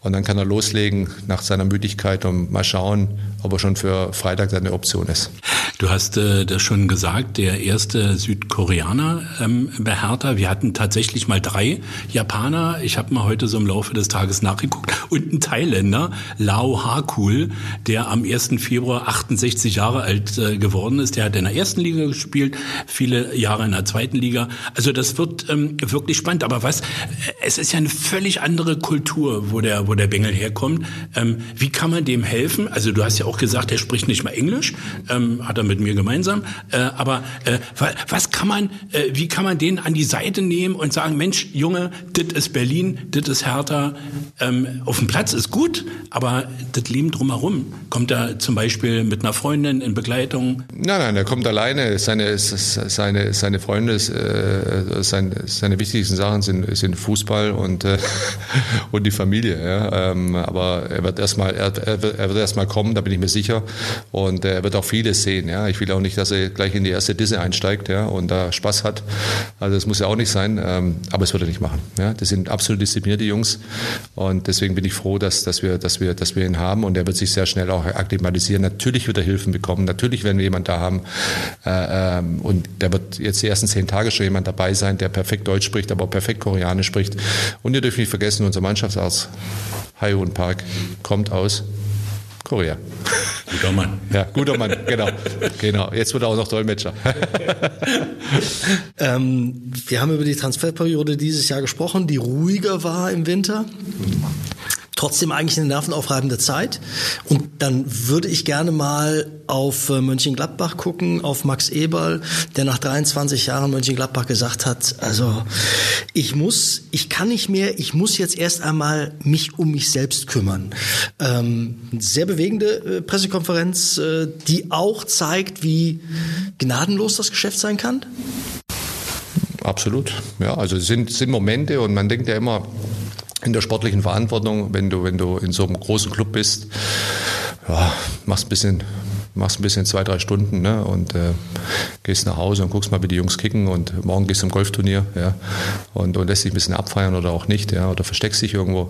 und dann kann er loslegen nach seiner Müdigkeit und mal schauen, ob er schon für Freitag eine Option ist. Du hast äh, das schon gesagt, der erste Südkoreaner ähm, bei Hertha. Wir hatten tatsächlich mal drei Japaner. Ich habe mal heute so im Laufe des Tages nachgeguckt. Und ein Thailänder, Lao Hakul, der am 1. Februar 68 Jahre alt äh, geworden ist. Der hat in der ersten Liga gespielt, viele Jahre in der zweiten Liga. Also das wird ähm, wirklich spannend. Aber was, es ist ja eine völlig andere Kultur, wo der, wo der Bengel herkommt. Ähm, wie kann man dem helfen? Also du hast ja auch gesagt, er spricht nicht mal Englisch. Ähm, hat er mit mir gemeinsam. Äh, aber äh, was kann man, äh, wie kann man den an die Seite nehmen und sagen, Mensch, Junge, das ist Berlin, das ist Hertha. Ähm, auf dem Platz ist gut, aber das Leben Team drumherum? Kommt er zum Beispiel mit einer Freundin in Begleitung? Nein, nein, er kommt alleine. Seine, seine, seine Freunde, äh, seine, seine wichtigsten Sachen sind, sind Fußball und, äh, und die Familie. Ja. Ähm, aber er wird erstmal, er, er wird, kommen, da bin ich mir sicher. Und er wird auch vieles sehen. Ja. Ich will auch nicht, dass er gleich in die erste Disse einsteigt ja, und da Spaß hat. Also das muss ja auch nicht sein. Ähm, aber es wird er nicht machen. Ja. Das sind absolut disziplinierte Jungs. Und deswegen bin ich froh, dass, dass, wir, dass, wir, dass wir ihn haben. Und er wird sich sehr schnell auch akklimatisieren. Natürlich wird er Hilfen bekommen. Natürlich werden wir jemanden da haben. Äh, ähm, und der wird jetzt die ersten zehn Tage schon jemand dabei sein, der perfekt Deutsch spricht, aber auch perfekt Koreanisch spricht. Und ihr dürft nicht vergessen, unser Mannschaftsarzt Haeun Park kommt aus Korea. Guter Mann. Ja, guter Mann, genau. genau. Jetzt wird er auch noch Dolmetscher. ähm, wir haben über die Transferperiode dieses Jahr gesprochen, die ruhiger war im Winter trotzdem eigentlich eine nervenaufreibende Zeit. Und dann würde ich gerne mal auf äh, Mönchengladbach gucken, auf Max Eberl, der nach 23 Jahren Mönchengladbach gesagt hat, also ich muss, ich kann nicht mehr, ich muss jetzt erst einmal mich um mich selbst kümmern. Ähm, sehr bewegende äh, Pressekonferenz, äh, die auch zeigt, wie gnadenlos das Geschäft sein kann. Absolut. Ja, also es sind, sind Momente und man denkt ja immer, in der sportlichen Verantwortung, wenn du, wenn du in so einem großen Club bist, ja, machst ein bisschen, machst ein bisschen zwei, drei Stunden ne, und äh, gehst nach Hause und guckst mal, wie die Jungs kicken und morgen gehst du zum Golfturnier ja, und, und lässt dich ein bisschen abfeiern oder auch nicht ja, oder versteckst dich irgendwo.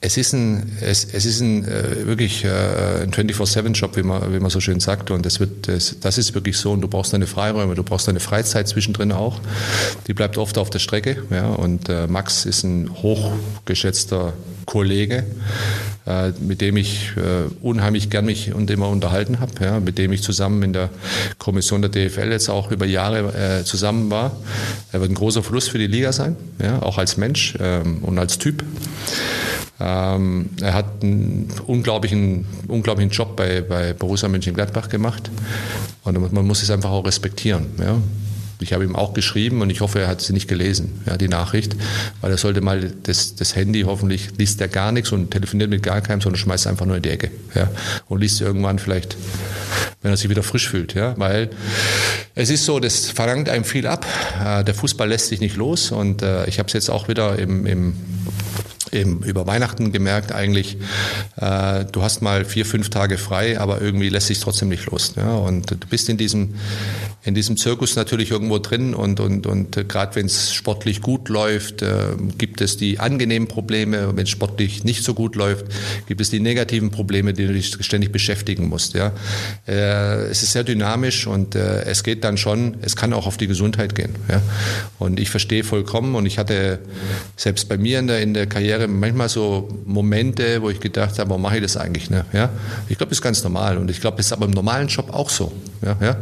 Es ist ein, es, es ist ein äh, wirklich äh, ein 24-7-Job, wie man, wie man so schön sagt. Und das, wird, das, das ist wirklich so. Und du brauchst deine Freiräume, du brauchst deine Freizeit zwischendrin auch. Die bleibt oft auf der Strecke. Ja. Und äh, Max ist ein hochgeschätzter Kollege, äh, mit dem ich äh, unheimlich gern mich und immer unterhalten habe, ja, mit dem ich zusammen in der Kommission der DFL jetzt auch über Jahre äh, zusammen war. Er wird ein großer Verlust für die Liga sein, ja, auch als Mensch ähm, und als Typ. Ähm, er hat einen unglaublichen, unglaublichen Job bei, bei Borussia Mönchengladbach gemacht und man muss es einfach auch respektieren. Ja. Ich habe ihm auch geschrieben und ich hoffe, er hat sie nicht gelesen, ja, die Nachricht, weil er sollte mal das, das Handy, hoffentlich liest er gar nichts und telefoniert mit gar keinem, sondern schmeißt einfach nur in die Ecke ja, und liest irgendwann vielleicht, wenn er sich wieder frisch fühlt. Ja, weil es ist so, das verlangt einem viel ab. Äh, der Fußball lässt sich nicht los und äh, ich habe es jetzt auch wieder im, im eben über Weihnachten gemerkt eigentlich, äh, du hast mal vier, fünf Tage frei, aber irgendwie lässt sich trotzdem nicht los. Ja? Und du bist in diesem, in diesem Zirkus natürlich irgendwo drin und, und, und äh, gerade wenn es sportlich gut läuft, äh, gibt es die angenehmen Probleme. Wenn es sportlich nicht so gut läuft, gibt es die negativen Probleme, die du dich ständig beschäftigen musst. Ja? Äh, es ist sehr dynamisch und äh, es geht dann schon, es kann auch auf die Gesundheit gehen. Ja? Und ich verstehe vollkommen und ich hatte selbst bei mir in der, in der Karriere Karriere manchmal so Momente, wo ich gedacht habe, warum mache ich das eigentlich? Ne? Ja? Ich glaube, das ist ganz normal und ich glaube, das ist aber im normalen Job auch so. Ja? Ja?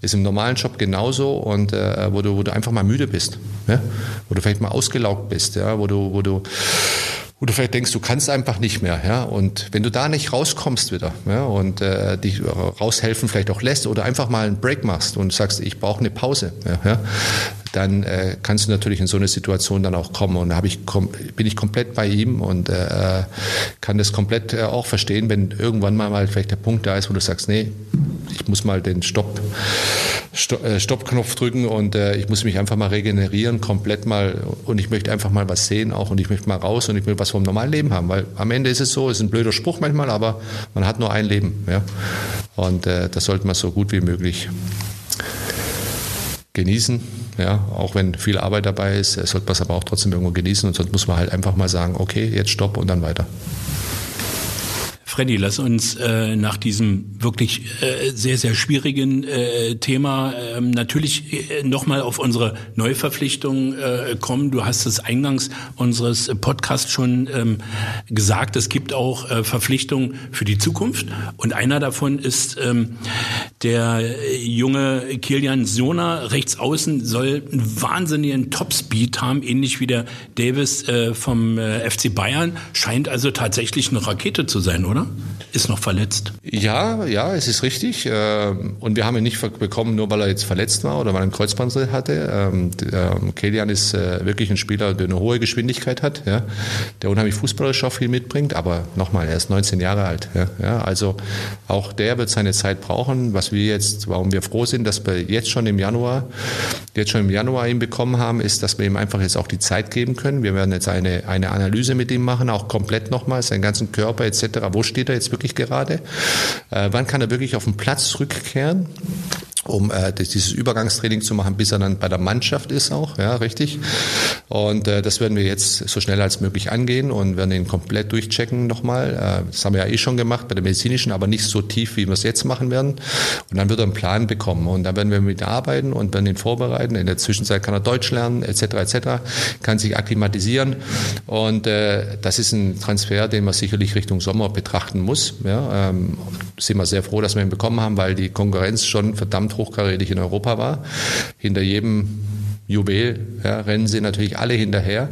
Ist im normalen Job genauso und äh, wo, du, wo du einfach mal müde bist, ja? wo du vielleicht mal ausgelaugt bist, ja? wo du, wo du du vielleicht denkst, du kannst einfach nicht mehr, ja, und wenn du da nicht rauskommst wieder, ja, und äh, dich raushelfen vielleicht auch lässt oder einfach mal einen Break machst und sagst, ich brauche eine Pause, ja, ja dann äh, kannst du natürlich in so eine Situation dann auch kommen. Und da ich, bin ich komplett bei ihm und äh, kann das komplett äh, auch verstehen, wenn irgendwann mal, mal vielleicht der Punkt da ist, wo du sagst, nee, ich muss mal den Stopp, äh, Stoppknopf drücken und äh, ich muss mich einfach mal regenerieren, komplett mal und ich möchte einfach mal was sehen auch und ich möchte mal raus und ich will was vom normalen Leben haben, weil am Ende ist es so, es ist ein blöder Spruch manchmal, aber man hat nur ein Leben, ja. Und äh, das sollte man so gut wie möglich genießen. Ja, auch wenn viel Arbeit dabei ist, sollte man es aber auch trotzdem irgendwo genießen und sonst muss man halt einfach mal sagen, okay, jetzt stopp und dann weiter. Freddy, lass uns äh, nach diesem wirklich äh, sehr, sehr schwierigen äh, Thema äh, natürlich äh, nochmal auf unsere Neuverpflichtung äh, kommen. Du hast es eingangs unseres Podcasts schon ähm, gesagt, es gibt auch äh, Verpflichtungen für die Zukunft. Und einer davon ist ähm, der junge Kilian Sona, rechts außen, soll einen wahnsinnigen Topspeed haben, ähnlich wie der Davis äh, vom äh, FC Bayern. Scheint also tatsächlich eine Rakete zu sein, oder? Oder? Ist noch verletzt. Ja, ja, es ist richtig. Ähm, und wir haben ihn nicht bekommen, nur weil er jetzt verletzt war oder weil er einen Kreuzbandriss hatte. Ähm, ähm, Kilian ist äh, wirklich ein Spieler, der eine hohe Geschwindigkeit hat, der unheimlich fußballerisch auch viel mitbringt. Aber nochmal, er ist 19 Jahre alt. Also auch der wird seine Zeit brauchen. Was wir jetzt, warum wir froh sind, dass wir jetzt schon im Januar, jetzt schon im Januar ihn bekommen haben, ist, dass wir ihm einfach jetzt auch die Zeit geben können. Wir werden jetzt eine, eine Analyse mit ihm machen, auch komplett nochmal, seinen ganzen Körper etc. Wo steht er jetzt wirklich gerade? Äh, wann kann er wirklich auf den Platz zurückkehren? Um äh, dieses Übergangstraining zu machen, bis er dann bei der Mannschaft ist auch, ja, richtig. Und äh, das werden wir jetzt so schnell als möglich angehen und werden ihn komplett durchchecken nochmal. Äh, das haben wir ja eh schon gemacht bei der medizinischen, aber nicht so tief, wie wir es jetzt machen werden. Und dann wird er einen Plan bekommen und dann werden wir mit arbeiten und werden ihn vorbereiten. In der Zwischenzeit kann er Deutsch lernen, etc., etc., kann sich akklimatisieren und äh, das ist ein Transfer, den man sicherlich Richtung Sommer betrachten muss. Ja, ähm, sind wir sehr froh, dass wir ihn bekommen haben, weil die Konkurrenz schon verdammt hochkarätig in Europa war. Hinter jedem Juwel ja, rennen sie natürlich alle hinterher.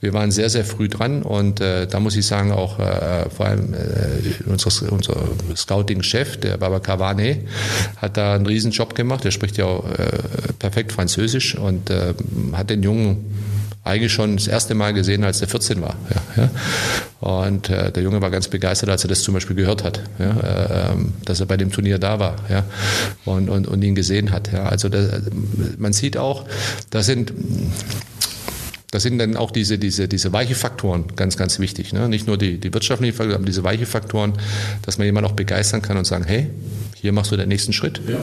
Wir waren sehr, sehr früh dran und äh, da muss ich sagen, auch äh, vor allem äh, unser, unser Scouting-Chef, der Baba Cavane, hat da einen riesen Job gemacht. Der spricht ja auch äh, perfekt Französisch und äh, hat den Jungen eigentlich schon das erste Mal gesehen, als er 14 war. Ja, ja. Und äh, der Junge war ganz begeistert, als er das zum Beispiel gehört hat, ja, äh, dass er bei dem Turnier da war ja, und, und, und ihn gesehen hat. Ja. Also das, man sieht auch, da sind das sind dann auch diese, diese, diese weiche Faktoren ganz, ganz wichtig. Ne? Nicht nur die, die wirtschaftlichen Faktoren, aber diese weiche Faktoren, dass man jemanden auch begeistern kann und sagen, hey, hier machst du den nächsten Schritt. Ja.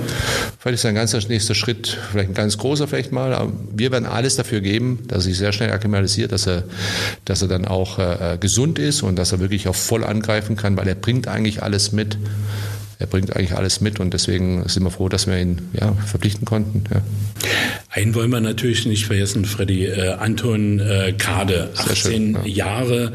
Vielleicht ist ein ganzer nächster Schritt, vielleicht ein ganz großer vielleicht mal, aber wir werden alles dafür geben, dass er sich sehr schnell akklimatisiert, dass er, dass er dann auch äh, gesund ist und dass er wirklich auch voll angreifen kann, weil er bringt eigentlich alles mit. Er bringt eigentlich alles mit und deswegen sind wir froh, dass wir ihn ja, verpflichten konnten. Ja. Einen wollen wir natürlich nicht vergessen, Freddy. Äh, Anton äh, Kade, 18 schön, ja. Jahre,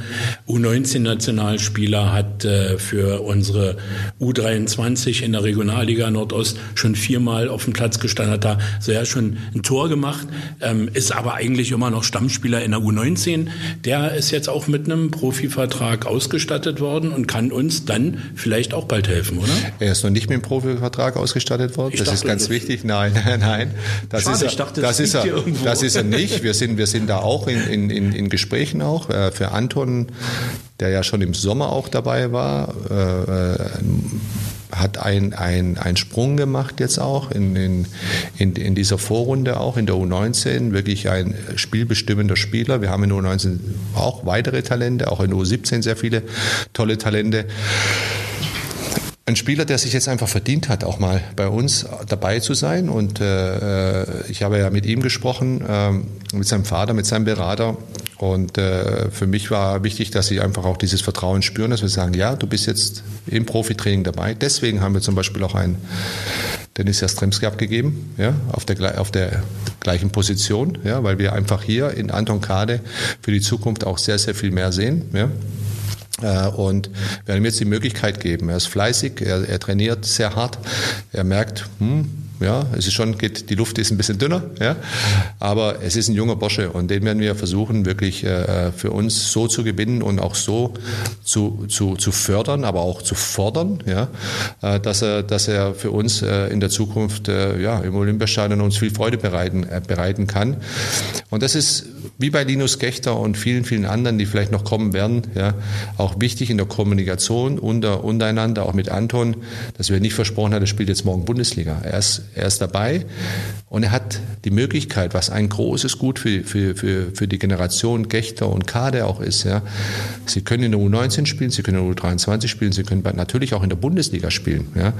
U19-Nationalspieler, hat äh, für unsere U23 in der Regionalliga Nordost schon viermal auf dem Platz gestanden, hat da so ja schon ein Tor gemacht, ähm, ist aber eigentlich immer noch Stammspieler in der U19. Der ist jetzt auch mit einem Profivertrag ausgestattet worden und kann uns dann vielleicht auch bald helfen, oder? Er ist noch nicht mit dem Profivertrag ausgestattet worden. Ich das dachte, ist ganz das wichtig. Nein, nein, nein. Das Schade, ist er dachte, das, das ist er, das ist er nicht. Wir sind, wir sind da auch in, in, in Gesprächen auch. Äh, für Anton, der ja schon im Sommer auch dabei war, äh, äh hat ein, ein, ein Sprung gemacht jetzt auch in, in, in, in dieser Vorrunde, auch in der U19, wirklich ein spielbestimmender Spieler. Wir haben in der U19 auch weitere Talente, auch in der U17 sehr viele tolle Talente ein Spieler, der sich jetzt einfach verdient hat, auch mal bei uns dabei zu sein. Und äh, äh, ich habe ja mit ihm gesprochen, äh, mit seinem Vater, mit seinem Berater. Und äh, für mich war wichtig, dass sie einfach auch dieses Vertrauen spüren, dass wir sagen, ja, du bist jetzt im Profitraining dabei. Deswegen haben wir zum Beispiel auch einen Dennis Jastremski abgegeben, ja, auf der, auf der gleichen Position, ja, weil wir einfach hier in Anton Kade für die Zukunft auch sehr, sehr viel mehr sehen. Ja. Äh, und wir ihm jetzt die Möglichkeit geben. Er ist fleißig, er, er trainiert sehr hart, er merkt, hm, ja, es ist schon, geht, die Luft ist ein bisschen dünner, ja, aber es ist ein junger Bosche und den werden wir versuchen, wirklich äh, für uns so zu gewinnen und auch so zu, zu, zu fördern, aber auch zu fordern, ja, äh, dass er, dass er für uns äh, in der Zukunft äh, ja, im Olympiastadion uns viel Freude bereiten, äh, bereiten kann. Und das ist wie bei Linus Gechter und vielen, vielen anderen, die vielleicht noch kommen werden, ja, auch wichtig in der Kommunikation unter, untereinander, auch mit Anton, dass wir nicht versprochen haben, er spielt jetzt morgen Bundesliga. Er ist, er ist dabei und er hat die Möglichkeit, was ein großes Gut für, für, für, für die Generation Gechter und Kade auch ist. Ja. Sie können in der U19 spielen, Sie können in der U23 spielen, Sie können natürlich auch in der Bundesliga spielen. Ja.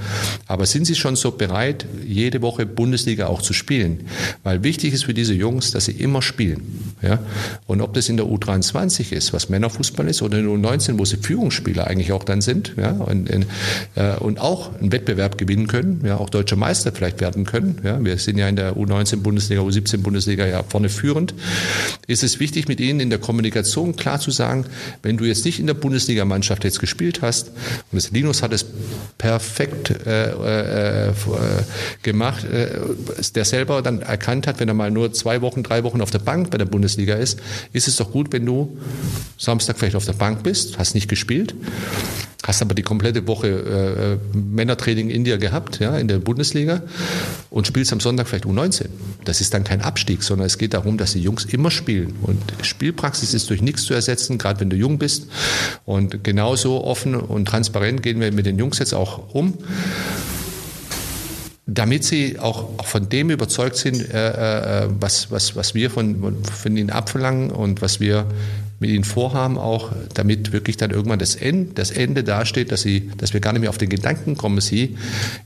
Aber sind Sie schon so bereit, jede Woche Bundesliga auch zu spielen? Weil wichtig ist für diese Jungs, dass sie immer spielen. Ja? Und ob das in der U23 ist, was Männerfußball ist, oder in der U19, wo sie Führungsspieler eigentlich auch dann sind ja? und, in, äh, und auch einen Wettbewerb gewinnen können, ja? auch deutscher Meister vielleicht werden können. Ja? Wir sind ja in der U19-Bundesliga, U17-Bundesliga ja vorne führend. Ist es wichtig, mit ihnen in der Kommunikation klar zu sagen, wenn du jetzt nicht in der Bundesligamannschaft jetzt gespielt hast, und das Linus hat es perfekt äh, äh, äh gemacht, äh, der selber dann erkannt hat, wenn er mal nur zwei Wochen, drei Wochen auf der Bank bei der Bundesliga Bundesliga ist, ist es doch gut, wenn du Samstag vielleicht auf der Bank bist, hast nicht gespielt, hast aber die komplette Woche äh, äh, Männertraining in dir gehabt, ja, in der Bundesliga und spielst am Sonntag vielleicht U19. Das ist dann kein Abstieg, sondern es geht darum, dass die Jungs immer spielen. Und Spielpraxis ist durch nichts zu ersetzen, gerade wenn du jung bist. Und genauso offen und transparent gehen wir mit den Jungs jetzt auch um damit sie auch, von dem überzeugt sind, äh, äh, was, was, was wir von, von ihnen abverlangen und was wir mit ihnen vorhaben, auch damit wirklich dann irgendwann das Ende, das Ende dasteht, dass, sie, dass wir gar nicht mehr auf den Gedanken kommen, sie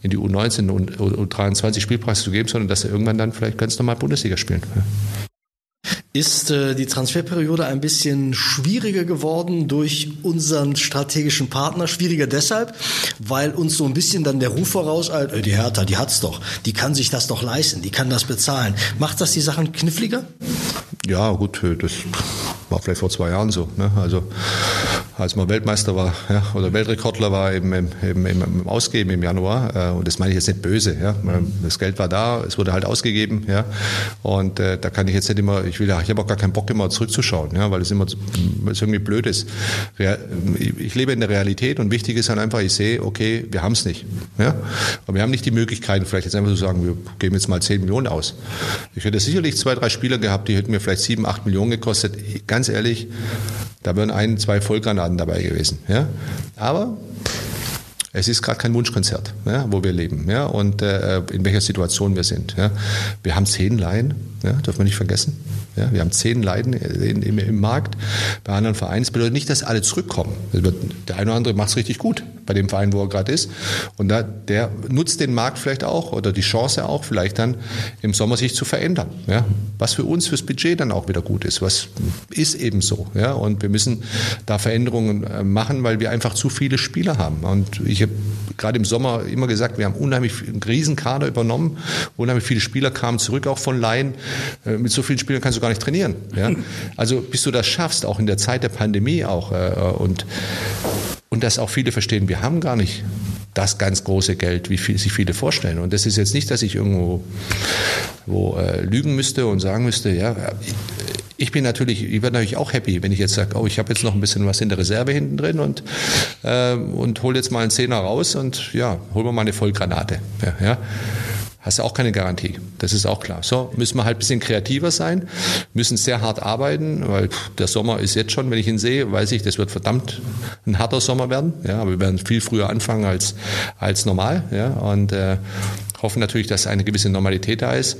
in die U19 und U23 Spielpraxis zu geben, sondern dass sie irgendwann dann vielleicht ganz normal Bundesliga spielen. Ist äh, die Transferperiode ein bisschen schwieriger geworden durch unseren strategischen Partner? Schwieriger deshalb, weil uns so ein bisschen dann der Ruf vorauseilt, äh, die Hertha, die hat's doch, die kann sich das doch leisten, die kann das bezahlen. Macht das die Sachen kniffliger? Ja, gut, das war vielleicht vor zwei Jahren so. Ne? Also als man Weltmeister war ja, oder Weltrekordler war im, im, im, im Ausgeben im Januar. Äh, und das meine ich jetzt nicht böse. Ja. Das Geld war da, es wurde halt ausgegeben. Ja. Und äh, da kann ich jetzt nicht immer, ich will, ich habe auch gar keinen Bock immer zurückzuschauen, ja, weil es immer weil es irgendwie blöd ist. Ich lebe in der Realität und wichtig ist halt einfach, ich sehe, okay, wir haben es nicht. Ja. Aber wir haben nicht die Möglichkeiten, vielleicht jetzt einfach zu sagen, wir geben jetzt mal 10 Millionen aus. Ich hätte sicherlich zwei, drei Spieler gehabt, die hätten mir vielleicht 7, 8 Millionen gekostet. Ganz ehrlich, da wären ein, zwei Vollgranaten dabei gewesen. Ja? Aber es ist gerade kein Wunschkonzert, ja, wo wir leben ja, und äh, in welcher Situation wir sind. Ja. Wir haben zehn Laien, ja, dürfen wir nicht vergessen. Ja, wir haben zehn Leiden in, im, im, Markt. Bei anderen Vereinen das bedeutet nicht, dass alle zurückkommen. Der eine oder andere macht es richtig gut bei dem Verein, wo er gerade ist. Und da, der nutzt den Markt vielleicht auch oder die Chance auch, vielleicht dann im Sommer sich zu verändern. Ja, was für uns fürs Budget dann auch wieder gut ist. Was ist eben so. Ja, und wir müssen da Veränderungen äh, machen, weil wir einfach zu viele Spieler haben. Und ich habe gerade im Sommer immer gesagt, wir haben unheimlich einen Riesenkader übernommen. Unheimlich viele Spieler kamen zurück, auch von Laien. Äh, mit so vielen Spielern kannst du gar nicht trainieren. Ja? Also bis du das schaffst, auch in der Zeit der Pandemie auch äh, und und dass auch viele verstehen, wir haben gar nicht das ganz große Geld, wie viel, sich viele vorstellen. Und das ist jetzt nicht, dass ich irgendwo wo, äh, lügen müsste und sagen müsste, ja, ich, bin natürlich, ich werde natürlich auch happy, wenn ich jetzt sage, oh, ich habe jetzt noch ein bisschen was in der Reserve hinten drin und, äh, und hol jetzt mal einen Zehner raus und ja, hol mir mal eine Vollgranate. Ja, ja hast du auch keine Garantie. Das ist auch klar. So müssen wir halt ein bisschen kreativer sein, müssen sehr hart arbeiten, weil der Sommer ist jetzt schon, wenn ich ihn sehe, weiß ich, das wird verdammt ein harter Sommer werden. Ja, aber wir werden viel früher anfangen als, als normal. Ja, und äh, hoffen natürlich, dass eine gewisse Normalität da ist.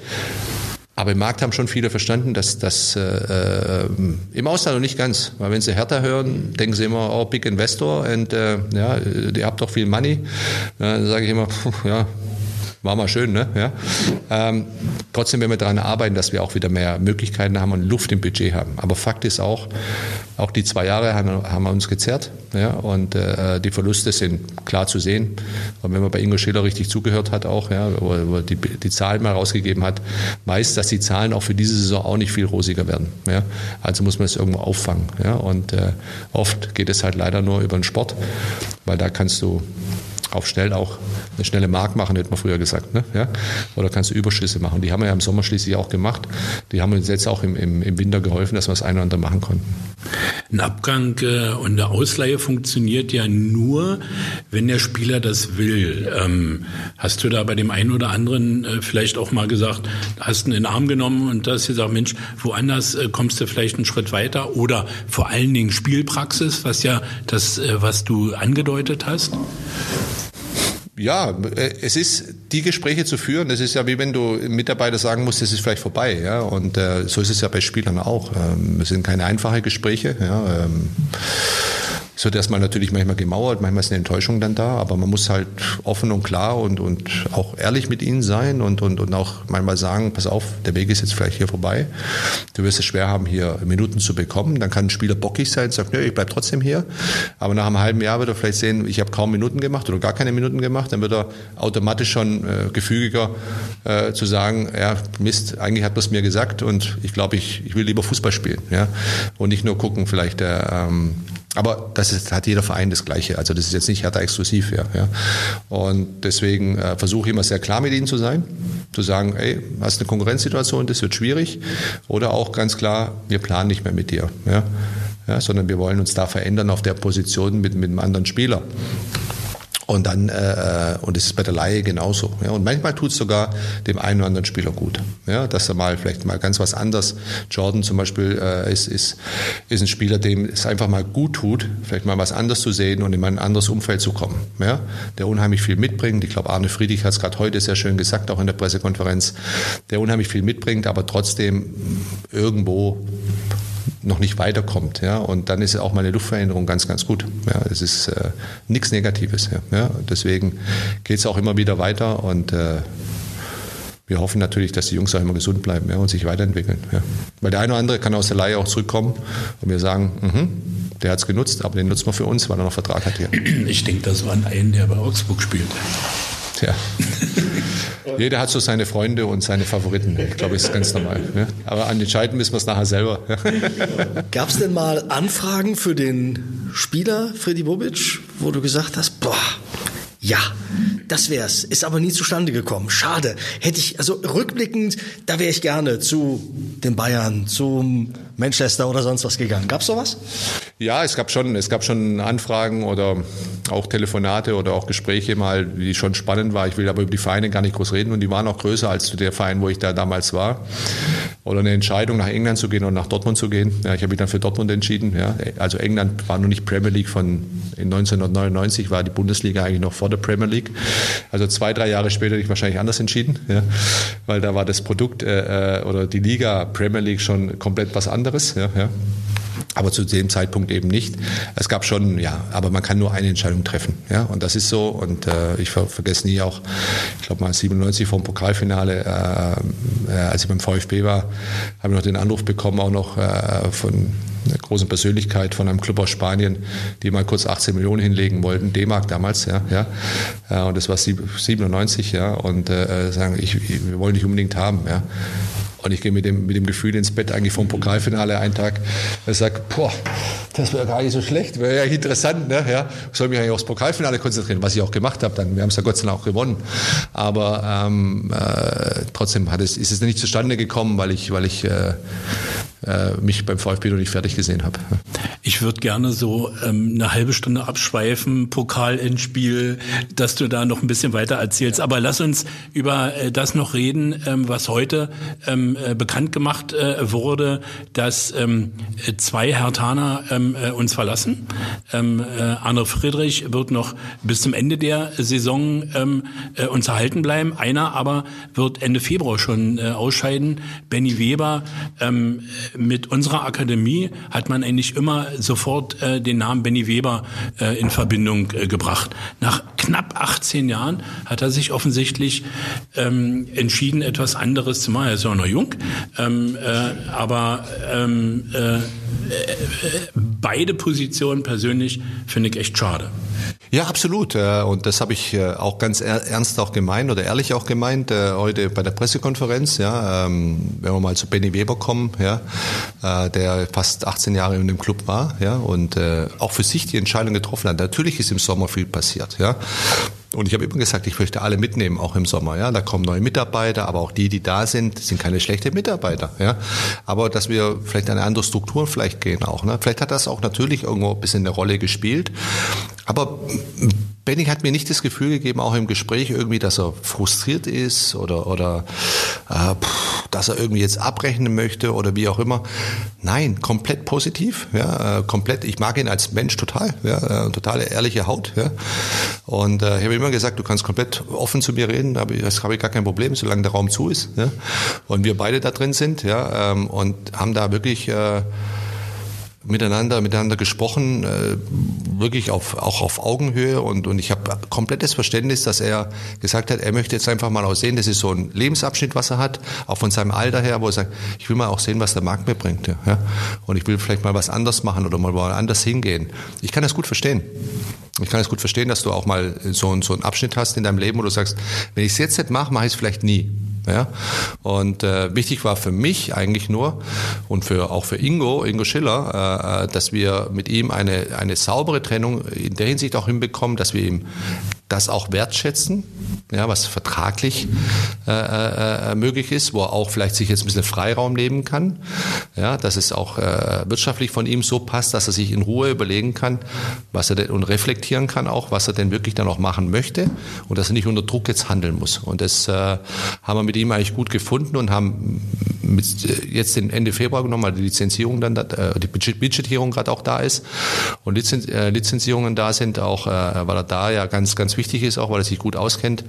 Aber im Markt haben schon viele verstanden, dass das äh, äh, im Ausland noch nicht ganz. Weil wenn sie Hertha hören, denken sie immer, oh, Big Investor und äh, ja, ihr habt doch viel Money. Dann sage ich immer, ja, war mal schön, ne? Ja. Ähm, trotzdem werden wir daran arbeiten, dass wir auch wieder mehr Möglichkeiten haben und Luft im Budget haben. Aber Fakt ist auch, auch die zwei Jahre haben, haben wir uns gezerrt, ja, und äh, die Verluste sind klar zu sehen. Und wenn man bei Ingo Schiller richtig zugehört hat, auch, ja, wo, wo die, die Zahlen mal rausgegeben hat, weiß, dass die Zahlen auch für diese Saison auch nicht viel rosiger werden. Ja. Also muss man es irgendwo auffangen. Ja. Und äh, oft geht es halt leider nur über den Sport, weil da kannst du auf schnell auch eine schnelle Mark machen, hätte man früher gesagt. Ne? Ja? Oder kannst du Überschüsse machen. Die haben wir ja im Sommer schließlich auch gemacht. Die haben uns jetzt auch im, im, im Winter geholfen, dass wir das eine oder andere machen konnten. Ein Abgang äh, und eine Ausleihe funktioniert ja nur, wenn der Spieler das will. Ähm, hast du da bei dem einen oder anderen äh, vielleicht auch mal gesagt, hast ihn in den Arm genommen und hast gesagt, Mensch, woanders äh, kommst du vielleicht einen Schritt weiter? Oder vor allen Dingen Spielpraxis, was ja das, äh, was du angedeutet hast? Ja, äh, es ist die Gespräche zu führen. Das ist ja wie wenn du Mitarbeiter sagen musst, es ist vielleicht vorbei. Ja, und äh, so ist es ja bei Spielern auch. Ähm, es sind keine einfachen Gespräche. Ja, ähm, es wird erstmal natürlich manchmal gemauert, manchmal ist eine Enttäuschung dann da, aber man muss halt offen und klar und, und auch ehrlich mit ihnen sein und, und, und auch manchmal sagen, pass auf, der Weg ist jetzt vielleicht hier vorbei. Du wirst es schwer haben, hier Minuten zu bekommen. Dann kann ein Spieler bockig sein, sagt, nö, ich bleib trotzdem hier. Aber nach einem halben Jahr wird er vielleicht sehen, ich habe kaum Minuten gemacht oder gar keine Minuten gemacht. Dann wird er automatisch schon äh, gefügiger äh, zu sagen, ja, Mist, eigentlich hat man es mir gesagt und ich glaube, ich, ich will lieber Fußball spielen. Ja? Und nicht nur gucken, vielleicht der ähm, aber das ist, hat jeder Verein das Gleiche. Also das ist jetzt nicht Hertha exklusiv. Ja, ja. Und deswegen äh, versuche ich immer sehr klar mit ihnen zu sein. Zu sagen, ey, hast eine Konkurrenzsituation, das wird schwierig. Oder auch ganz klar, wir planen nicht mehr mit dir. Ja. ja, sondern wir wollen uns da verändern auf der Position mit, mit einem anderen Spieler. Und dann, äh, und es ist bei der Laie genauso. Ja. Und manchmal tut es sogar dem einen oder anderen Spieler gut. Ja, dass er mal vielleicht mal ganz was anderes. Jordan zum Beispiel äh, ist, ist, ist ein Spieler, dem es einfach mal gut tut, vielleicht mal was anderes zu sehen und in ein anderes Umfeld zu kommen. Ja, der unheimlich viel mitbringt. Ich glaube, Arne Friedrich hat es gerade heute sehr schön gesagt, auch in der Pressekonferenz, der unheimlich viel mitbringt, aber trotzdem irgendwo noch nicht weiterkommt. Ja? Und dann ist auch mal eine Luftveränderung ganz, ganz gut. Ja? Es ist äh, nichts Negatives. Ja? ja? Deswegen geht es auch immer wieder weiter und äh, wir hoffen natürlich, dass die Jungs auch immer gesund bleiben ja, und sich weiterentwickeln. Ja. Weil der eine oder andere kann aus der Laie auch zurückkommen und wir sagen, mh, der hat es genutzt, aber den nutzt man für uns, weil er noch Vertrag hat hier. Ich denke, das war ein, der bei Augsburg spielt. Tja. Jeder hat so seine Freunde und seine Favoriten. Ich glaube, das ist ganz normal. Ne? Aber entscheiden müssen wir es nachher selber. Gab es denn mal Anfragen für den Spieler Freddy Bobic, wo du gesagt hast, boah, ja, das wär's. Ist aber nie zustande gekommen. Schade. Hätte ich, also rückblickend, da wäre ich gerne zu den Bayern, zum Manchester oder sonst was gegangen. Gab's sowas? Ja, es gab schon, es gab schon Anfragen oder auch Telefonate oder auch Gespräche mal, die schon spannend war. Ich will aber über die Vereine gar nicht groß reden und die waren auch größer als der Verein, wo ich da damals war. Oder eine Entscheidung, nach England zu gehen oder nach Dortmund zu gehen. Ja, ich habe mich dann für Dortmund entschieden. Ja. Also England war noch nicht Premier League von in 1999 war die Bundesliga eigentlich noch vor der Premier League. Also zwei, drei Jahre später hätte ich wahrscheinlich anders entschieden, ja, weil da war das Produkt äh, äh oder die Liga Premier League schon komplett was anderes. Ja, ja aber zu dem Zeitpunkt eben nicht. Es gab schon, ja, aber man kann nur eine Entscheidung treffen, ja, und das ist so. Und äh, ich ver vergesse nie auch, ich glaube mal 97 vom Pokalfinale, äh, äh, als ich beim VfB war, habe ich noch den Anruf bekommen, auch noch äh, von einer großen Persönlichkeit von einem Club aus Spanien, die mal kurz 18 Millionen hinlegen wollten, D-Mark damals, ja, ja, ja, und das war 97, ja, und äh, sagen, ich, wir wollen dich unbedingt haben, ja. Und ich gehe mit dem, mit dem Gefühl ins Bett eigentlich vom Pokalfinale einen Tag. Ich sage, boah, das wäre gar nicht so schlecht, wäre ja interessant. Ne? Ja, soll mich eigentlich aufs Pokalfinale konzentrieren, was ich auch gemacht habe. Dann, wir haben es ja Gott sei Dank auch gewonnen. Aber ähm, äh, trotzdem hat es, ist es nicht zustande gekommen, weil ich, weil ich äh, äh, mich beim VfB noch nicht fertig gesehen habe. Ich würde gerne so ähm, eine halbe Stunde abschweifen, Pokalendspiel, dass du da noch ein bisschen weiter erzählst. Aber lass uns über äh, das noch reden, ähm, was heute ähm, äh, bekannt gemacht äh, wurde, dass ähm, zwei Hertaner ähm, äh, uns verlassen. Ähm, äh, Arne Friedrich wird noch bis zum Ende der Saison ähm, äh, uns erhalten bleiben. Einer aber wird Ende Februar schon äh, ausscheiden. Benny Weber ähm, mit unserer Akademie hat man eigentlich immer sofort äh, den Namen Benny Weber äh, in Verbindung äh, gebracht. Nach knapp 18 Jahren hat er sich offensichtlich ähm, entschieden, etwas anderes zu machen. Er ist auch noch jung, ähm, äh, aber ähm, äh, äh, beide Positionen persönlich finde ich echt schade. Ja, absolut. Äh, und das habe ich äh, auch ganz ernst auch gemeint oder ehrlich auch gemeint heute bei der Pressekonferenz. Ja, ähm, wenn wir mal zu Benny Weber kommen, ja, der fast 18 Jahre in dem Club war, ja, und auch für sich die Entscheidung getroffen hat. Natürlich ist im Sommer viel passiert, ja. Und ich habe immer gesagt, ich möchte alle mitnehmen, auch im Sommer. Ja, da kommen neue Mitarbeiter, aber auch die, die da sind, sind keine schlechten Mitarbeiter. Ja, aber dass wir vielleicht eine andere Struktur vielleicht gehen auch. Ne? Vielleicht hat das auch natürlich irgendwo ein bisschen eine Rolle gespielt. Aber Benny hat mir nicht das Gefühl gegeben, auch im Gespräch irgendwie, dass er frustriert ist oder, oder äh, dass er irgendwie jetzt abrechnen möchte oder wie auch immer. Nein, komplett positiv. Ja, äh, komplett. Ich mag ihn als Mensch total. Ja, äh, totale ehrliche Haut. Ja. Und äh, ich habe immer gesagt, du kannst komplett offen zu mir reden. Das habe ich gar kein Problem, solange der Raum zu ist. Ja. Und wir beide da drin sind. Ja, ähm, und haben da wirklich äh, miteinander, miteinander gesprochen, äh, wirklich auf, auch auf Augenhöhe und, und ich habe komplettes Verständnis, dass er gesagt hat, er möchte jetzt einfach mal auch sehen, das ist so ein Lebensabschnitt, was er hat, auch von seinem Alter her, wo er sagt, ich will mal auch sehen, was der Markt mir bringt. Ja? Und ich will vielleicht mal was anders machen oder mal woanders hingehen. Ich kann das gut verstehen. Ich kann es gut verstehen, dass du auch mal so, so einen Abschnitt hast in deinem Leben, wo du sagst, wenn ich es jetzt nicht mache, mache ich es vielleicht nie. Ja? Und äh, wichtig war für mich eigentlich nur und für auch für Ingo, Ingo Schiller, äh, dass wir mit ihm eine, eine saubere Trennung in der Hinsicht auch hinbekommen, dass wir ihm das auch wertschätzen, ja, was vertraglich äh, äh, möglich ist, wo er auch vielleicht sich jetzt ein bisschen Freiraum nehmen kann, ja, dass es auch äh, wirtschaftlich von ihm so passt, dass er sich in Ruhe überlegen kann, was er denn und reflektieren kann auch, was er denn wirklich dann auch machen möchte und dass er nicht unter Druck jetzt handeln muss. Und das äh, haben wir mit ihm eigentlich gut gefunden und haben äh, jetzt den Ende Februar genommen, weil die Lizenzierung dann, äh, die Budgetierung gerade auch da ist und äh, Lizenzierungen da sind, auch weil er da ja ganz, ganz wichtig ist, auch weil er sich gut auskennt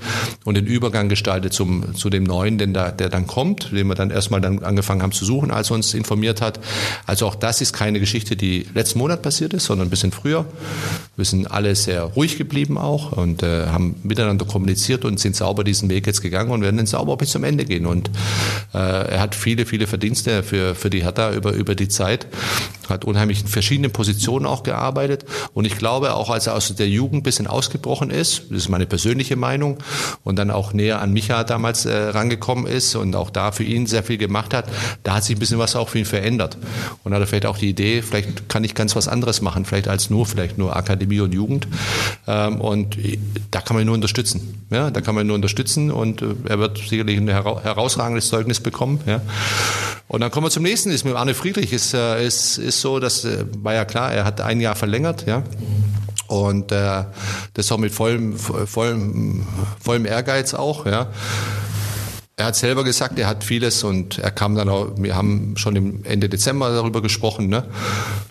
und den Übergang gestaltet zum, zu dem Neuen, den da, der dann kommt, den wir dann erstmal dann angefangen haben zu suchen, als er uns informiert hat. Also auch das ist keine Geschichte, die letzten Monat passiert ist, sondern ein bisschen früher. Wir sind alle sehr ruhig geblieben auch und äh, haben miteinander kommuniziert und sind sauber diesen Weg jetzt gegangen und werden den sauber bis zum Ende gehen. Und äh, er hat viele, viele Verdienste für, für die Hertha über, über die Zeit, hat unheimlich in verschiedenen Positionen auch gearbeitet und ich glaube, auch als er aus der Jugend ein bisschen ausgebrochen ist, das ist meine persönliche Meinung, und dann auch näher an Micha damals äh, rangekommen ist und auch da für ihn sehr viel gemacht hat, da hat sich ein bisschen was auch für ihn verändert. Und hat er vielleicht auch die Idee, vielleicht kann ich ganz was anderes machen, vielleicht als nur, vielleicht nur Akademie und Jugend. Ähm, und da kann man ihn nur unterstützen. Ja, da kann man ihn nur unterstützen und äh, er wird sicherlich ein herausragendes Zeugnis bekommen. Ja. Und dann kommen wir zum nächsten, ist mit Arne Friedrich, ist, äh, ist, ist so, das äh, war ja klar, er hat ein Jahr verlängert, ja. Und äh, das auch mit vollem, vollem, vollem Ehrgeiz auch, ja. Er hat selber gesagt, er hat vieles und er kam dann auch, wir haben schon im Ende Dezember darüber gesprochen, ne?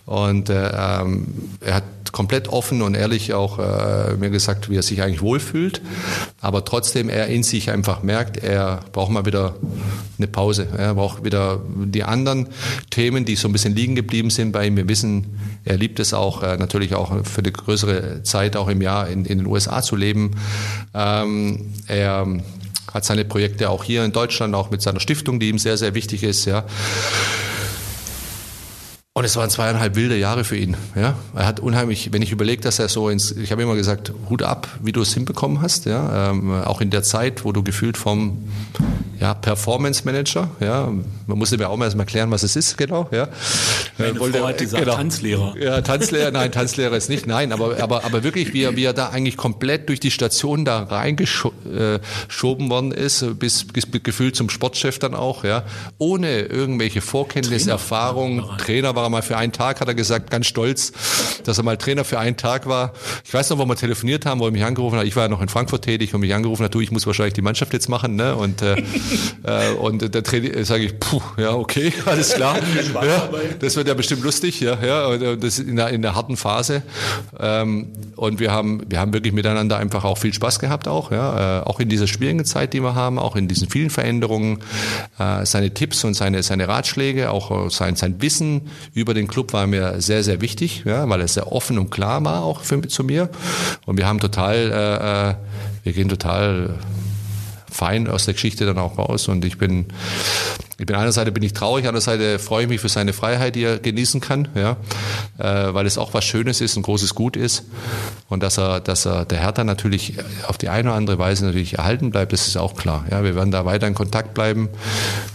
Und äh, ähm, er hat komplett offen und ehrlich auch äh, mir gesagt, wie er sich eigentlich wohlfühlt, aber trotzdem er in sich einfach merkt, er braucht mal wieder eine Pause. Er braucht wieder die anderen Themen, die so ein bisschen liegen geblieben sind bei ihm. Wir wissen, er liebt es auch, äh, natürlich auch für eine größere Zeit auch im Jahr in, in den USA zu leben. Ähm, er hat seine Projekte auch hier in Deutschland, auch mit seiner Stiftung, die ihm sehr, sehr wichtig ist. Ja. Und es waren zweieinhalb wilde Jahre für ihn. Ja, er hat unheimlich, wenn ich überlege, dass er so ins, ich habe immer gesagt, Hut ab, wie du es hinbekommen hast. Ja, ähm, auch in der Zeit, wo du gefühlt vom ja, Performance Manager, ja, man musste mir auch mal erstmal erklären, was es ist, genau. Ja, Meine Wollte, Frau hat gesagt, genau. Tanzlehrer. Ja, Tanzlehrer, nein, Tanzlehrer ist nicht, nein, aber aber aber wirklich, wie er wie er da eigentlich komplett durch die Station da reingeschoben äh, worden ist, bis, bis gefühlt zum Sportchef dann auch, ja, ohne irgendwelche Vorkenntnisse, Erfahrung, Trainer war war er mal für einen Tag, hat er gesagt, ganz stolz, dass er mal Trainer für einen Tag war. Ich weiß noch, wo wir telefoniert haben, wo er mich angerufen hat. Ich war ja noch in Frankfurt tätig und mich angerufen hat, du, ich muss wahrscheinlich die Mannschaft jetzt machen. Ne? Und, äh, äh und der Trainer äh, sage ich, puh, ja, okay, alles klar. ja, das wird ja bestimmt lustig, ja, ja, und das in der, in der harten Phase. Ähm, und wir haben, wir haben wirklich miteinander einfach auch viel Spaß gehabt, auch, ja, äh, auch in dieser schwierigen Zeit, die wir haben, auch in diesen vielen Veränderungen, äh, seine Tipps und seine, seine Ratschläge, auch sein, sein Wissen über den Club war mir sehr, sehr wichtig, ja, weil er sehr offen und klar war auch für, zu mir. Und wir haben total, äh, äh wir gehen total fein aus der Geschichte dann auch raus. Und ich bin, ich bin einerseits bin ich traurig, andererseits freue ich mich für seine Freiheit, die er genießen kann, ja, äh, weil es auch was Schönes ist, ein großes Gut ist und dass er, dass er der Hertha natürlich auf die eine oder andere Weise natürlich erhalten bleibt, das ist auch klar. Ja, wir werden da weiter in Kontakt bleiben.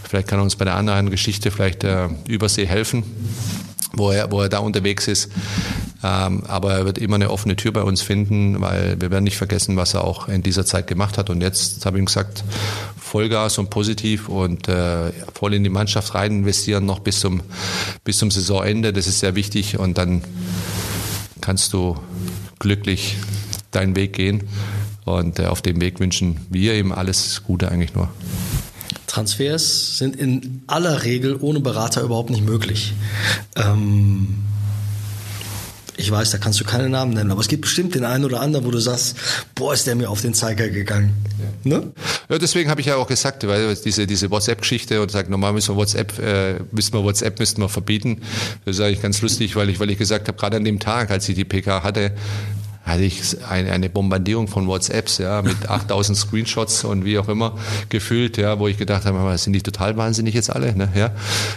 Vielleicht kann er uns bei der anderen Geschichte vielleicht äh, Übersee helfen wo er, wo er da unterwegs ist. Ähm, aber er wird immer eine offene Tür bei uns finden, weil wir werden nicht vergessen, was er auch in dieser Zeit gemacht hat. Und jetzt, habe ich ihm gesagt, Vollgas und positiv und äh, voll in die Mannschaft rein investieren, noch bis zum, bis zum Saisonende. Das ist sehr wichtig. Und dann kannst du glücklich deinen Weg gehen. Und äh, auf dem Weg wünschen wir ihm alles Gute eigentlich nur. Transfers sind in aller Regel ohne Berater überhaupt nicht möglich. Ähm, ich weiß, da kannst du keine Namen nennen, aber es gibt bestimmt den einen oder anderen, wo du sagst, boah, ist der mir auf den Zeiger gegangen. Ja. Ne? Ja, deswegen habe ich ja auch gesagt, weil diese, diese WhatsApp-Geschichte und sagt, normal müssen wir WhatsApp, äh, müssen wir WhatsApp müssten wir verbieten. Das ist eigentlich ganz lustig, weil ich, weil ich gesagt habe, gerade an dem Tag, als ich die PK hatte, hatte ich eine, eine Bombardierung von WhatsApps, ja, mit 8000 Screenshots und wie auch immer gefühlt, ja, wo ich gedacht habe, sind die total wahnsinnig jetzt alle, ne, ja.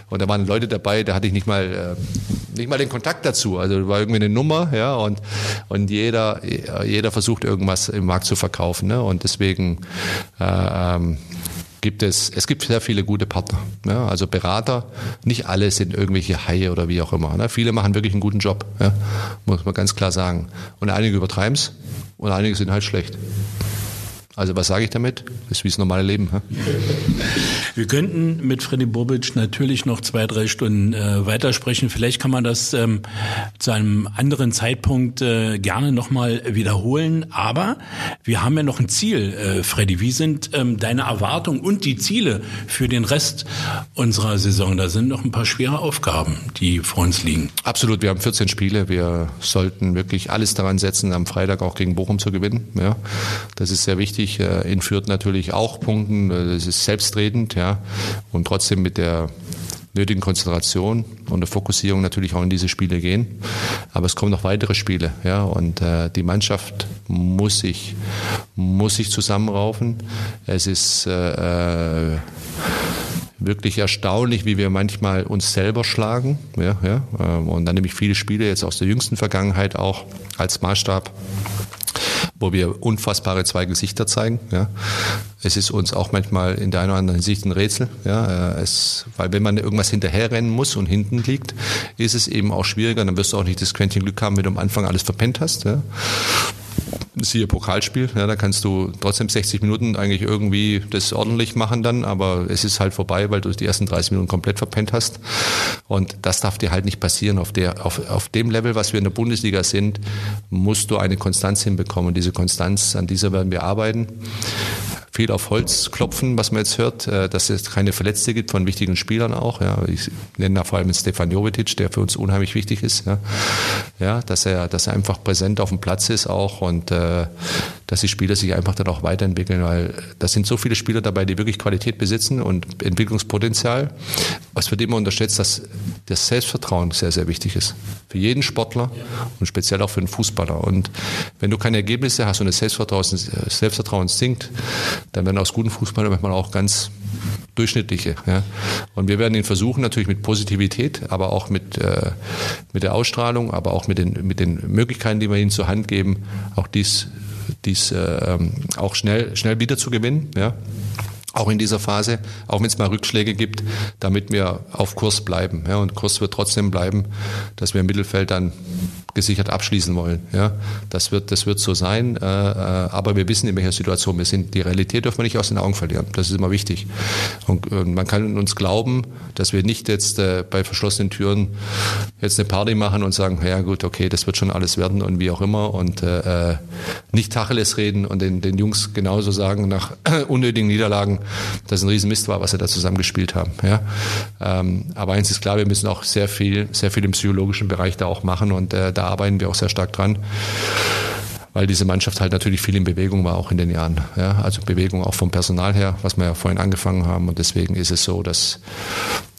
Und da waren Leute dabei, da hatte ich nicht mal, äh, nicht mal den Kontakt dazu. Also war irgendwie eine Nummer, ja, und, und jeder, jeder versucht irgendwas im Markt zu verkaufen, ne, und deswegen, äh, ähm, gibt es, es gibt sehr viele gute Partner. Ja, also Berater, nicht alle sind irgendwelche Haie oder wie auch immer. Ne? Viele machen wirklich einen guten Job, ja? muss man ganz klar sagen. Und einige übertreiben es und einige sind halt schlecht. Also was sage ich damit? Das ist wie das normale Leben. He? Wir könnten mit Freddy Bobic natürlich noch zwei, drei Stunden äh, weitersprechen. Vielleicht kann man das ähm, zu einem anderen Zeitpunkt äh, gerne nochmal wiederholen. Aber wir haben ja noch ein Ziel, äh, Freddy. Wie sind ähm, deine Erwartungen und die Ziele für den Rest unserer Saison? Da sind noch ein paar schwere Aufgaben, die vor uns liegen. Absolut. Wir haben 14 Spiele. Wir sollten wirklich alles daran setzen, am Freitag auch gegen Bochum zu gewinnen. Ja, das ist sehr wichtig wichtig. Äh, in Fürth natürlich auch punkten. Äh, das ist selbstredend, ja. Und trotzdem mit der nötigen Konzentration und der Fokussierung natürlich auch in diese Spiele gehen. Aber es kommen noch weitere Spiele, ja. Und äh, die Mannschaft muss sich, muss sich zusammenraufen. Es ist äh, äh wirklich erstaunlich, wie wir manchmal uns selber schlagen. Ja, ja. Ähm, und dann nehme ich viele Spiele jetzt aus der jüngsten Vergangenheit auch als Maßstab wo wir unfassbare zwei Gesichter zeigen. Ja. Es ist uns auch manchmal in der einen oder anderen Hinsicht ein Rätsel. Ja. Äh, es, weil wenn man irgendwas hinterherrennen muss und hinten liegt, ist es eben auch schwieriger. Dann wirst du auch nicht das Quäntchen Glück haben, wenn du am Anfang alles verpennt hast. Ja siehe Pokalspiel, ja, da kannst du trotzdem 60 Minuten eigentlich irgendwie das ordentlich machen dann, aber es ist halt vorbei, weil du die ersten 30 Minuten komplett verpennt hast. Und das darf dir halt nicht passieren. Auf, der, auf, auf dem Level, was wir in der Bundesliga sind, musst du eine Konstanz hinbekommen. Und diese Konstanz, an dieser werden wir arbeiten viel auf Holz klopfen, was man jetzt hört, äh, dass es keine Verletzte gibt von wichtigen Spielern auch. Ja. Ich nenne da vor allem Stefan Jovetic, der für uns unheimlich wichtig ist. Ja, ja dass er, dass er einfach präsent auf dem Platz ist auch und äh, dass die Spieler sich einfach dann auch weiterentwickeln, weil da sind so viele Spieler dabei, die wirklich Qualität besitzen und Entwicklungspotenzial. Es wird immer unterschätzt, dass das Selbstvertrauen sehr, sehr wichtig ist. Für jeden Sportler und speziell auch für den Fußballer. Und wenn du keine Ergebnisse hast und das Selbstvertrauen, Selbstvertrauen sinkt, dann werden aus guten Fußballern manchmal auch ganz durchschnittliche. Ja. Und wir werden ihn versuchen, natürlich mit Positivität, aber auch mit, äh, mit der Ausstrahlung, aber auch mit den, mit den Möglichkeiten, die wir ihnen zur Hand geben, auch dies, dies äh, auch schnell, schnell wieder zu gewinnen. Ja auch in dieser Phase, auch wenn es mal Rückschläge gibt, damit wir auf Kurs bleiben. Ja, und Kurs wird trotzdem bleiben, dass wir im Mittelfeld dann gesichert abschließen wollen. Ja, das wird, das wird so sein. Äh, äh, aber wir wissen, in welcher Situation wir sind. Die Realität dürfen wir nicht aus den Augen verlieren. Das ist immer wichtig. Und, und man kann uns glauben, dass wir nicht jetzt äh, bei verschlossenen Türen jetzt eine Party machen und sagen, ja gut, okay, das wird schon alles werden und wie auch immer und äh, äh nicht Tacheles reden und den, den Jungs genauso sagen nach unnötigen Niederlagen, dass ein Riesenmist war, was sie da zusammen gespielt haben. Ja, ähm, aber eins ist klar, wir müssen auch sehr viel, sehr viel im psychologischen Bereich da auch machen und äh, da arbeiten wir auch sehr stark dran weil diese Mannschaft halt natürlich viel in Bewegung war, auch in den Jahren. Ja, also Bewegung auch vom Personal her, was wir ja vorhin angefangen haben. Und deswegen ist es so, dass,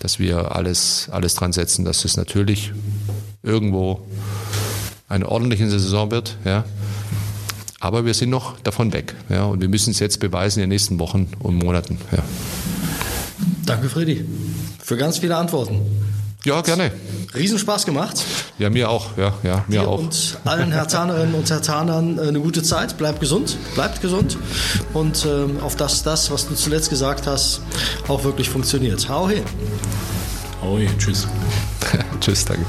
dass wir alles, alles dran setzen, dass es natürlich irgendwo eine ordentliche Saison wird. Ja. Aber wir sind noch davon weg. Ja, und wir müssen es jetzt beweisen in den nächsten Wochen und Monaten. Ja. Danke, Freddy, für ganz viele Antworten. Ja, gerne. Riesenspaß gemacht. Ja, mir auch. Ja, ja, mir Dir auch. Und allen Hertanerinnen und Hertanern äh, eine gute Zeit. Bleibt gesund, bleibt gesund. Und ähm, auf das, das, was du zuletzt gesagt hast, auch wirklich funktioniert. Hau hin. Hau hin. Tschüss. Tschüss, danke.